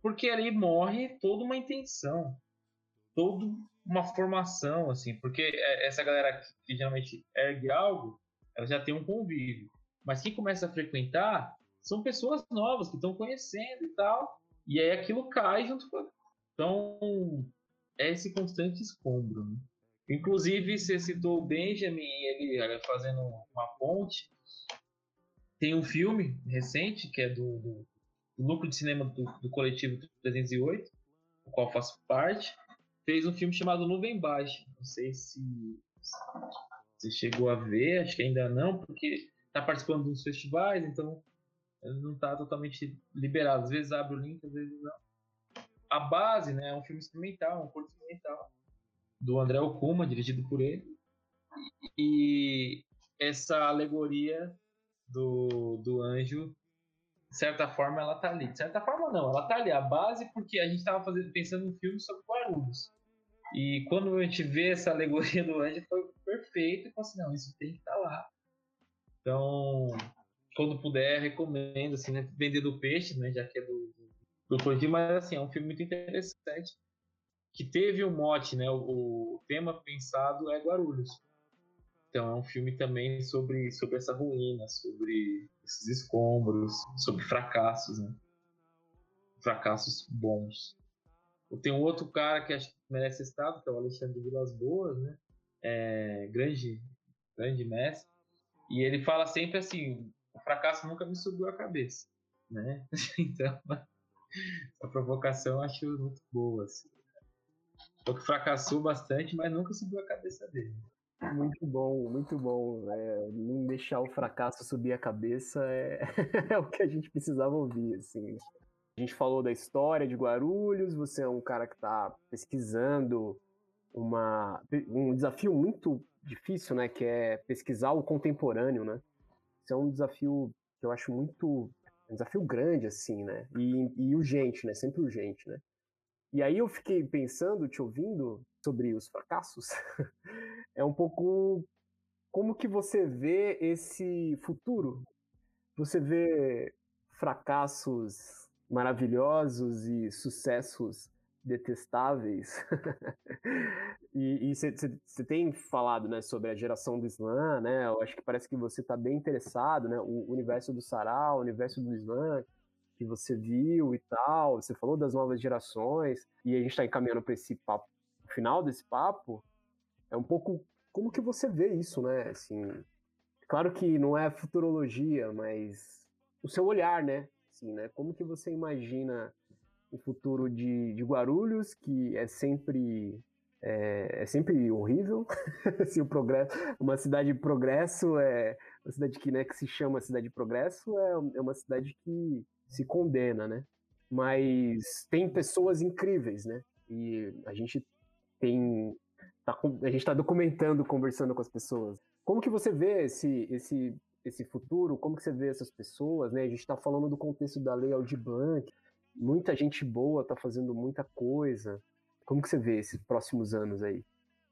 [SPEAKER 6] Porque ali morre toda uma intenção, toda uma formação, assim. Porque é, essa galera que geralmente ergue algo, ela já tem um convívio. Mas quem começa a frequentar são pessoas novas que estão conhecendo e tal, e aí aquilo cai junto com. Então, é esse constante escombro. Né? Inclusive, você citou o Benjamin, ele fazendo uma ponte. Tem um filme recente, que é do, do, do núcleo de cinema do, do coletivo 308, do qual faço parte. Fez um filme chamado Nuvem Baixa. Não sei se você chegou a ver, acho que ainda não, porque está participando dos festivais, então não está totalmente liberado. Às vezes abre o link, às vezes não. A base, né, é um filme experimental, um curto experimental do André Okuma, dirigido por ele. E essa alegoria do, do anjo, de certa forma, ela tá ali. De certa forma, não, ela tá ali. A base, porque a gente estava pensando um filme sobre Guarulhos. E quando a gente vê essa alegoria do anjo, foi perfeito. E falei assim: não, isso tem que estar tá lá. Então, quando puder, recomendo, assim, né? Vender do Peixe, né? Já que é do, do Clodinho, mas assim, é um filme muito interessante. Que teve o um mote, né? O, o, tema pensado é Guarulhos. Então é um filme também sobre, sobre essa ruína, sobre esses escombros, sobre fracassos, né? Fracassos bons. Tem um outro cara que merece estado, que é o Alexandre Vilas Boas, né? É, grande, grande mestre. E ele fala sempre assim: o fracasso nunca me subiu a cabeça, né? <laughs> então, <laughs> a provocação eu acho muito boa. Assim. que fracassou bastante, mas nunca subiu a cabeça dele.
[SPEAKER 5] Muito bom, muito bom. É, não deixar o fracasso subir a cabeça é, <laughs> é o que a gente precisava ouvir, assim. A gente falou da história de Guarulhos, você é um cara que está pesquisando uma, um desafio muito difícil, né, que é pesquisar o contemporâneo, né? Isso é um desafio que eu acho muito. Um desafio grande, assim, né? E, e urgente, né? Sempre urgente, né? E aí eu fiquei pensando, te ouvindo, sobre os fracassos. <laughs> é um pouco como que você vê esse futuro? Você vê fracassos maravilhosos e sucessos detestáveis. <laughs> e você tem falado né, sobre a geração do Islã, né? Eu acho que parece que você está bem interessado, né? O universo do Sarau, o universo do Islã que você viu e tal. Você falou das novas gerações e a gente está encaminhando para esse papo. O final desse papo é um pouco como que você vê isso, né? Assim, claro que não é futurologia, mas o seu olhar, né? Assim, né? Como que você imagina o futuro de, de Guarulhos, que é sempre é, é sempre horrível. <laughs> assim, o progresso, uma cidade de progresso é uma cidade que, né, que se chama cidade de progresso é, é uma cidade que se condena, né? Mas tem pessoas incríveis, né? E a gente tem tá, a gente está documentando, conversando com as pessoas. Como que você vê esse esse esse futuro? Como que você vê essas pessoas, né? A gente está falando do contexto da lei Aldir Blanc. Muita gente boa está fazendo muita coisa. Como que você vê esses próximos anos aí?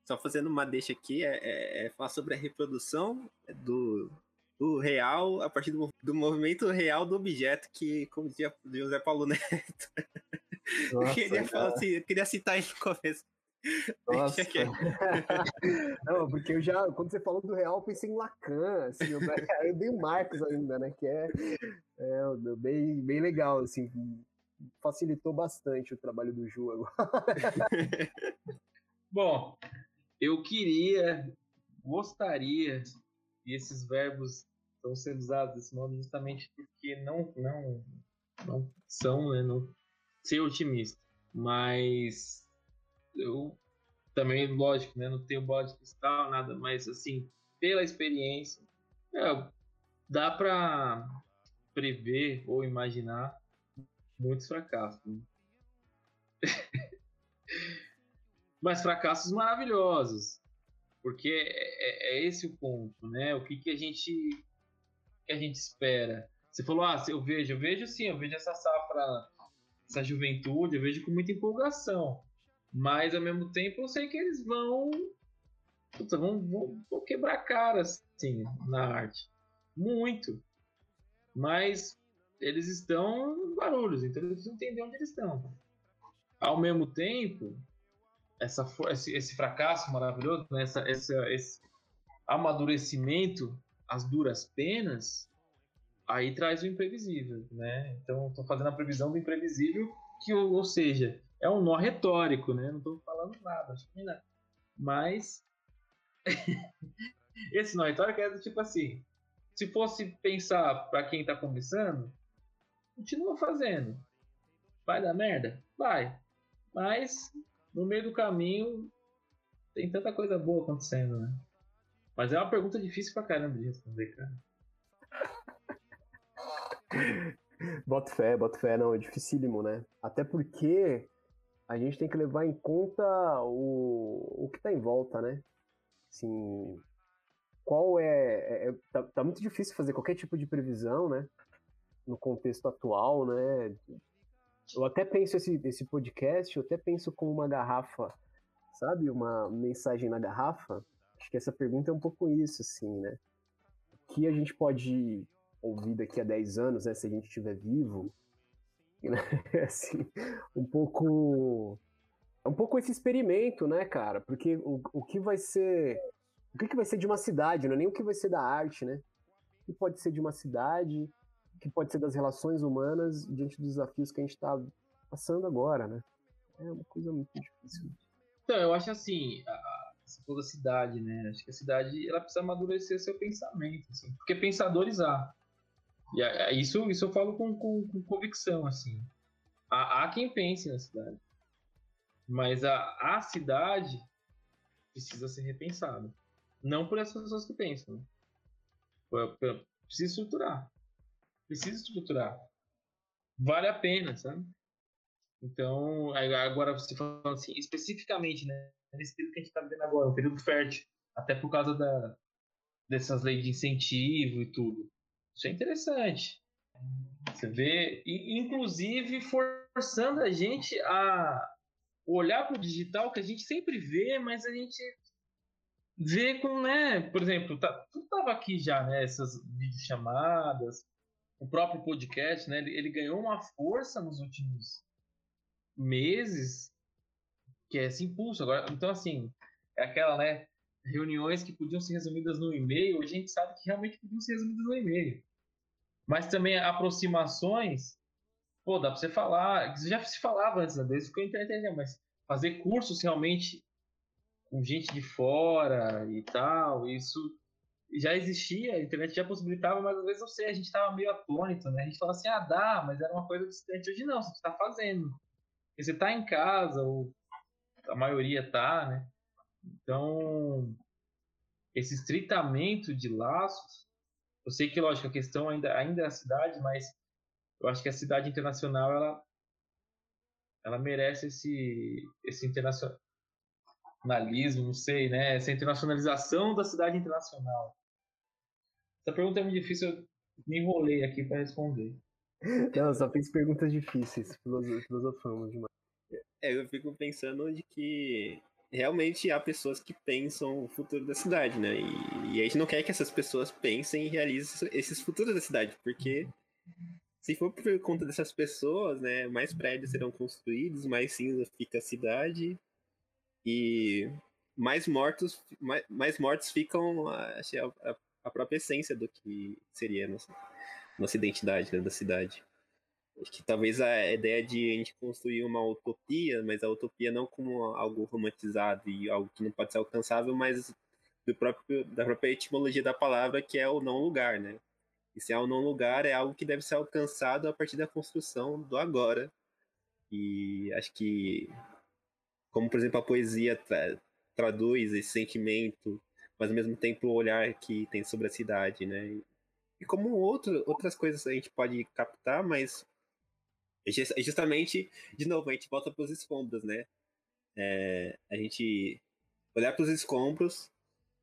[SPEAKER 4] Só fazendo uma deixa aqui, é, é, é falar sobre a reprodução do, do real a partir do, do, movimento real do objeto, que, como dizia José Paulo Neto. <laughs> Nossa, eu, queria falar assim, eu queria citar ele no começo. <laughs>
[SPEAKER 5] Nossa. <laughs> Não, porque eu já, quando você falou do real, eu pensei em Lacan, assim, eu, eu dei o Marcos ainda, né, que é, é bem, bem legal, assim, facilitou bastante o trabalho do Ju agora. <laughs>
[SPEAKER 6] Bom, eu queria, gostaria, e esses verbos estão sendo usados desse modo justamente porque não, não, não são, né, não ser otimista. Mas eu também, lógico, né, não tenho bode de cristal, nada, mas assim, pela experiência, é, dá para prever ou imaginar muitos fracassos. Né? <laughs> Mas fracassos maravilhosos, porque é, é, é, esse o ponto, né? O que, que a gente que a gente espera? Você falou, ah, eu vejo, eu vejo sim, eu vejo essa safra, essa juventude, eu vejo com muita empolgação. Mas ao mesmo tempo eu sei que eles vão, puta, vão, vão, vão quebrar caras, assim, na arte. Muito. Mas eles estão em Guarulhos, então eles precisam entender onde eles estão. Ao mesmo tempo, essa, esse, esse fracasso maravilhoso, né, essa, essa, esse amadurecimento, as duras penas, aí traz o imprevisível, né? Então, estou fazendo a previsão do imprevisível, que, ou seja, é um nó retórico, né? Não estou falando nada, mas <laughs> esse nó retórico é do tipo assim, se fosse pensar para quem está começando, continua fazendo. Vai dar merda? Vai. Mas no meio do caminho tem tanta coisa boa acontecendo, né? Mas é uma pergunta difícil pra caramba de responder, cara. <laughs>
[SPEAKER 5] Bota fé, bota fé, não, é dificílimo, né? Até porque a gente tem que levar em conta o, o que tá em volta, né? Assim, qual é. é, é tá, tá, muito difícil fazer qualquer tipo de previsão, né? no contexto atual, né? Eu até penso esse, esse podcast, eu até penso como uma garrafa, sabe? Uma mensagem na garrafa. Acho que essa pergunta é um pouco isso, assim, né? O que a gente pode ouvir daqui a 10 anos, né? Se a gente estiver vivo, né? <laughs> assim, um pouco... É um pouco esse experimento, né, cara? Porque o, o que vai ser... O que, que vai ser de uma cidade, não é nem o que vai ser da arte, né? O que pode ser de uma cidade, que pode ser das relações humanas diante dos desafios que a gente está passando agora, né? É uma coisa muito difícil.
[SPEAKER 6] Então, eu acho assim, a, cidade, né? Acho que a cidade ela precisa amadurecer seu pensamento, assim, porque pensadores há. E a, isso, isso eu falo com, com, com convicção, assim. Há, há, quem pense na cidade, mas a, a cidade precisa ser repensada. Não por essas pessoas que pensam. Né? Precisa estruturar precisa estruturar. Vale a pena, sabe? Então, agora você falando assim, especificamente, né? Nesse período que a gente está vivendo agora, um período fértil, até por causa da, dessas leis de incentivo e tudo. Isso é interessante. Você vê, inclusive forçando a gente a olhar para o digital que a gente sempre vê, mas a gente vê com, né? Por exemplo, tá, tudo estava aqui já, né? Essas videochamadas, o próprio podcast, né? Ele, ele ganhou uma força nos últimos meses que é esse impulso. Agora, então, assim, é aquela, né? Reuniões que podiam ser resumidas no e-mail, a gente sabe que realmente podiam ser resumidas no e-mail. Mas também aproximações, pô, dá para você falar, já se falava antes, né? desde que eu entrei mas fazer cursos realmente com gente de fora e tal. Isso já existia, a internet já possibilitava, mas às vezes eu sei, a gente estava meio atônito, né? A gente fala assim, ah, dá, mas era uma coisa distante. Hoje não, você está fazendo. Você está em casa, ou a maioria tá, né? Então, esse estreitamento de laços, eu sei que, lógico, a questão ainda, ainda é a cidade, mas eu acho que a cidade internacional, ela, ela merece esse, esse internacionalismo, não sei, né? Essa internacionalização da cidade internacional. Essa pergunta é muito difícil, eu me enrolei aqui para responder.
[SPEAKER 5] Não, só fiz perguntas difíceis, filosofamos demais.
[SPEAKER 4] É, eu fico pensando de que realmente há pessoas que pensam o futuro da cidade, né? E, e a gente não quer que essas pessoas pensem e realizem esses futuros da cidade, porque se for por conta dessas pessoas, né, mais prédios serão construídos, mais cinza fica a cidade e mais mortos, mais, mais mortos ficam a, a, a própria essência do que seria a nossa, nossa identidade né, da cidade. Acho que talvez a ideia de a gente construir uma utopia, mas a utopia não como algo romantizado e algo que não pode ser alcançável, mas do próprio, da própria etimologia da palavra, que é o não lugar, né? E se é o não lugar, é algo que deve ser alcançado a partir da construção do agora. E acho que, como por exemplo a poesia tra traduz esse sentimento, mas ao mesmo tempo o olhar que tem sobre a cidade, né? E como outro, outras coisas a gente pode captar, mas justamente, de novo, a gente volta para os escombros, né? É, a gente olhar para os escombros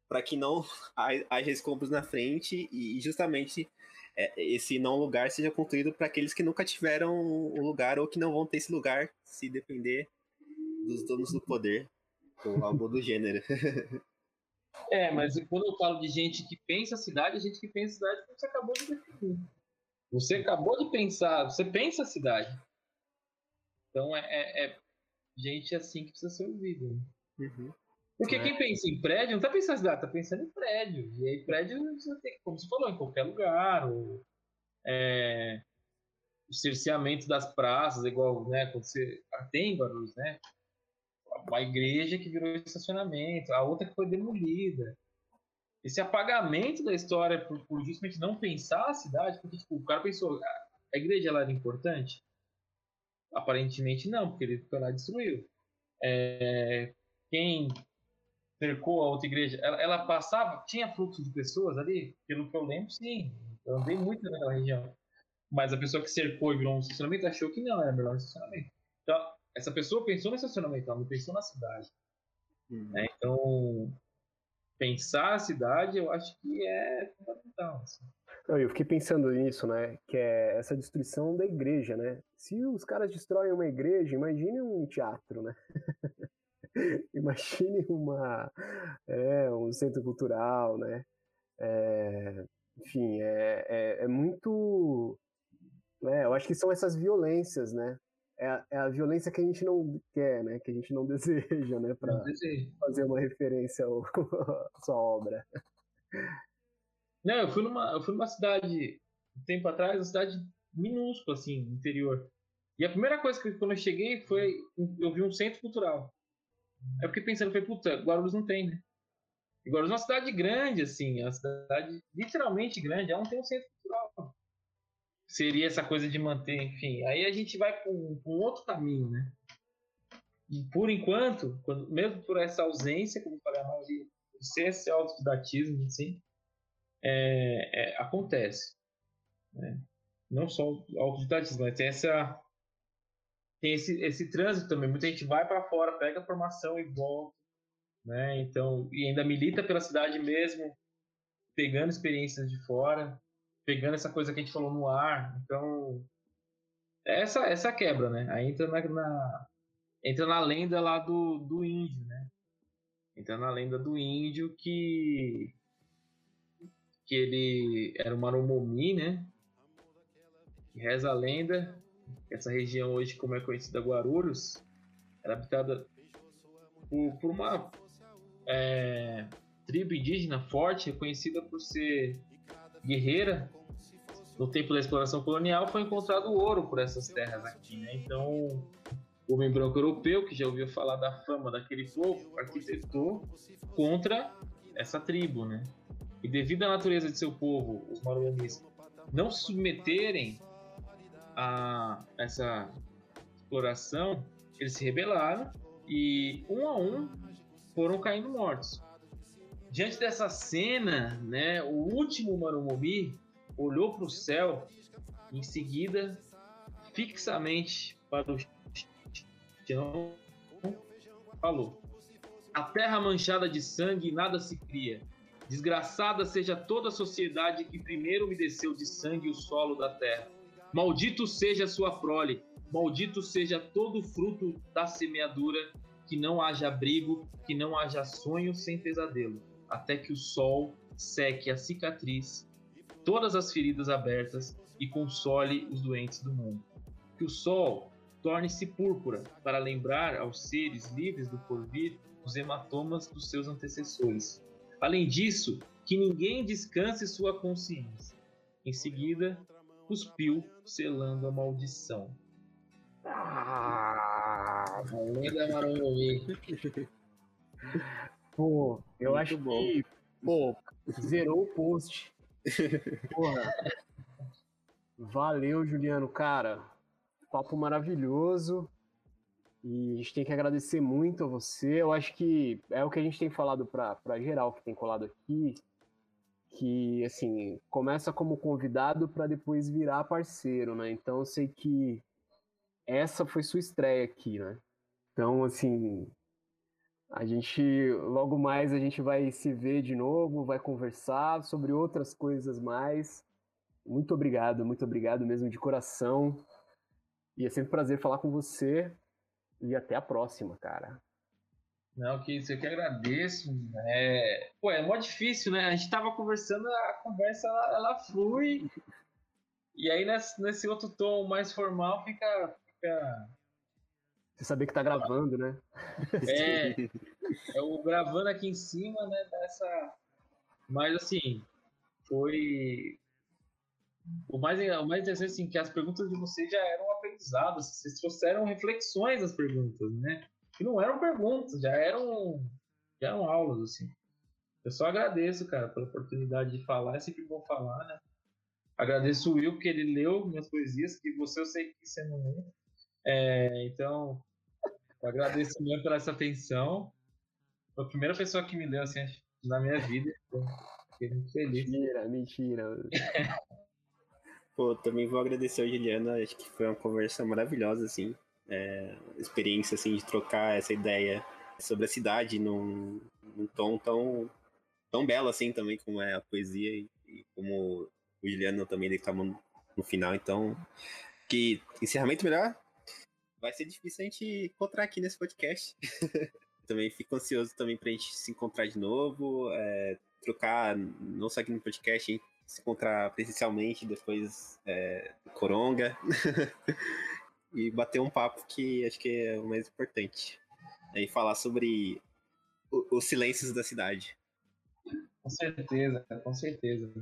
[SPEAKER 4] para que não <laughs> haja escombros na frente e justamente é, esse não lugar seja construído para aqueles que nunca tiveram um lugar ou que não vão ter esse lugar se depender dos donos do poder ou algo do gênero. <laughs>
[SPEAKER 6] É, mas quando eu falo de gente que pensa a cidade, a gente que pensa a cidade você acabou de definir. Você acabou de pensar, você pensa a cidade. Então é, é, é gente assim que precisa ser ouvida. Uhum. Porque é. quem pensa em prédio não tá pensando em cidade, tá pensando em prédio. E aí prédio você tem, como você falou, em qualquer lugar. Ou, é, o cerceamento das praças, igual né, quando você tem barulhos, né? Uma igreja que virou estacionamento, a outra que foi demolida esse apagamento da história por, por, justamente não pensar a cidade, porque tipo, o cara pensou, a igreja ela era importante? Aparentemente não, porque ele foi lá e destruiu. É, quem cercou a outra igreja, ela, ela, passava, tinha fluxo de pessoas ali? Pelo que eu lembro, sim. Eu andei muito naquela região. Mas a pessoa que cercou e virou um estacionamento achou que não, era melhor um estacionamento. Então, essa pessoa pensou no estacionamento, ela não pensou na cidade. É, então, pensar a cidade, eu acho que é fundamental. Assim.
[SPEAKER 5] eu fiquei pensando nisso, né? Que é essa destruição da igreja, né? Se os caras destroem uma igreja, imagine um teatro, né? <laughs> imagine uma, é, um centro cultural, né? É, enfim, é, é, é muito. Né? Eu acho que são essas violências, né? É a, é a, violência que a gente não quer, né? Que a gente não <laughs> deseja, né? Para fazer uma referência ao, <laughs> à sua obra.
[SPEAKER 6] Não, eu fui numa, eu fui numa cidade um tempo atrás, uma cidade minúscula, assim, interior. E a primeira coisa que quando eu cheguei foi eu vi um centro cultural. Aí eu fiquei pensando, foi puta, Guarulhos não tem, né? E Guarulhos é uma cidade grande, assim, é uma cidade literalmente grande, ela não tem um centro cultural seria essa coisa de manter, enfim. Aí a gente vai para um, outro caminho, né? E por enquanto, quando, mesmo por essa ausência, como eu falei, maioria, ser esse autodidatismo, assim, é, é, acontece. Né? Não só o autodidatismo, mas tem essa tem esse, esse trânsito também. Muita gente vai para fora, pega a formação e volta, né? Então, e ainda milita pela cidade mesmo, pegando experiências de fora pegando essa coisa que a gente falou no ar. Então, essa essa quebra, né? Aí entra na, na, entra na lenda lá do, do índio, né? Entra na lenda do índio que que ele era um Marumomi, né? Que reza a lenda essa região hoje, como é conhecida Guarulhos, era habitada por, por uma é, tribo indígena forte, reconhecida por ser guerreira, no tempo da exploração colonial, foi encontrado ouro por essas terras aqui, né? Então, o homem branco europeu, que já ouviu falar da fama daquele povo, arquitetou contra essa tribo, né? E devido à natureza de seu povo, os Maruanis, não se submeterem a essa exploração, eles se rebelaram e um a um foram caindo mortos. Diante dessa cena, né, o último Marumomi olhou para o céu, em seguida, fixamente para o chão, falou: A terra manchada de sangue nada se cria. Desgraçada seja toda a sociedade que primeiro umedeceu de sangue o solo da terra. Maldito seja a sua prole, maldito seja todo o fruto da semeadura, que não haja abrigo, que não haja sonho sem pesadelo, até que o sol seque a cicatriz, todas as feridas abertas e console os doentes do mundo. Que o sol torne-se púrpura para lembrar aos seres livres do porvir os hematomas dos seus antecessores. Além disso, que ninguém descanse sua consciência. Em seguida, cuspiu, selando a maldição.
[SPEAKER 5] Ah,
[SPEAKER 6] Lenda Maromi.
[SPEAKER 5] pô, eu
[SPEAKER 4] Muito
[SPEAKER 5] acho
[SPEAKER 4] bom.
[SPEAKER 5] que, pô, zerou o post. Porra. Valeu, Juliano, cara. Papo maravilhoso. E a gente tem que agradecer muito a você. Eu acho que é o que a gente tem falado pra geral que tem colado aqui. Que, assim, começa como convidado pra depois virar parceiro, né? Então eu sei que essa foi sua estreia aqui, né? Então, assim, a gente, logo mais, a gente vai se ver de novo, vai conversar sobre outras coisas mais. Muito obrigado, muito obrigado mesmo de coração. E é sempre um prazer falar com você. E até a próxima, cara.
[SPEAKER 6] Não, que isso, eu que agradeço. É... Pô, é mó difícil, né? A gente tava conversando, a conversa ela, ela flui. E aí nesse, nesse outro tom mais formal fica. fica...
[SPEAKER 5] Você saber que tá gravando, né?
[SPEAKER 6] É, é o gravando aqui em cima, né? Dessa. Mas assim, foi. O mais, o mais interessante assim, que as perguntas de vocês já eram aprendizados, vocês trouxeram reflexões das perguntas, né? Que não eram perguntas, já eram, já eram aulas, assim. Eu só agradeço, cara, pela oportunidade de falar, é sempre bom falar, né? Agradeço o Will, porque ele leu minhas poesias, que você eu sei que você não lê. É, então, eu agradeço mesmo por essa atenção. Foi a primeira pessoa que me deu, assim, na minha vida. Fiquei muito feliz.
[SPEAKER 5] Mentira, mentira. <laughs>
[SPEAKER 4] Pô, também vou agradecer ao Juliano, acho que foi uma conversa maravilhosa, assim. É, experiência, assim, de trocar essa ideia sobre a cidade num, num tom tão, tão belo, assim, também, como é a poesia e, e como o Juliano também declamou no, no final. Então, que encerramento melhor vai ser difícil a gente encontrar aqui nesse podcast. <laughs> também fico ansioso também pra gente se encontrar de novo, é, trocar, não só aqui no podcast, se encontrar presencialmente depois é, Coronga <laughs> e bater um papo que acho que é o mais importante. E falar sobre os silêncios da cidade.
[SPEAKER 6] Com certeza, com certeza.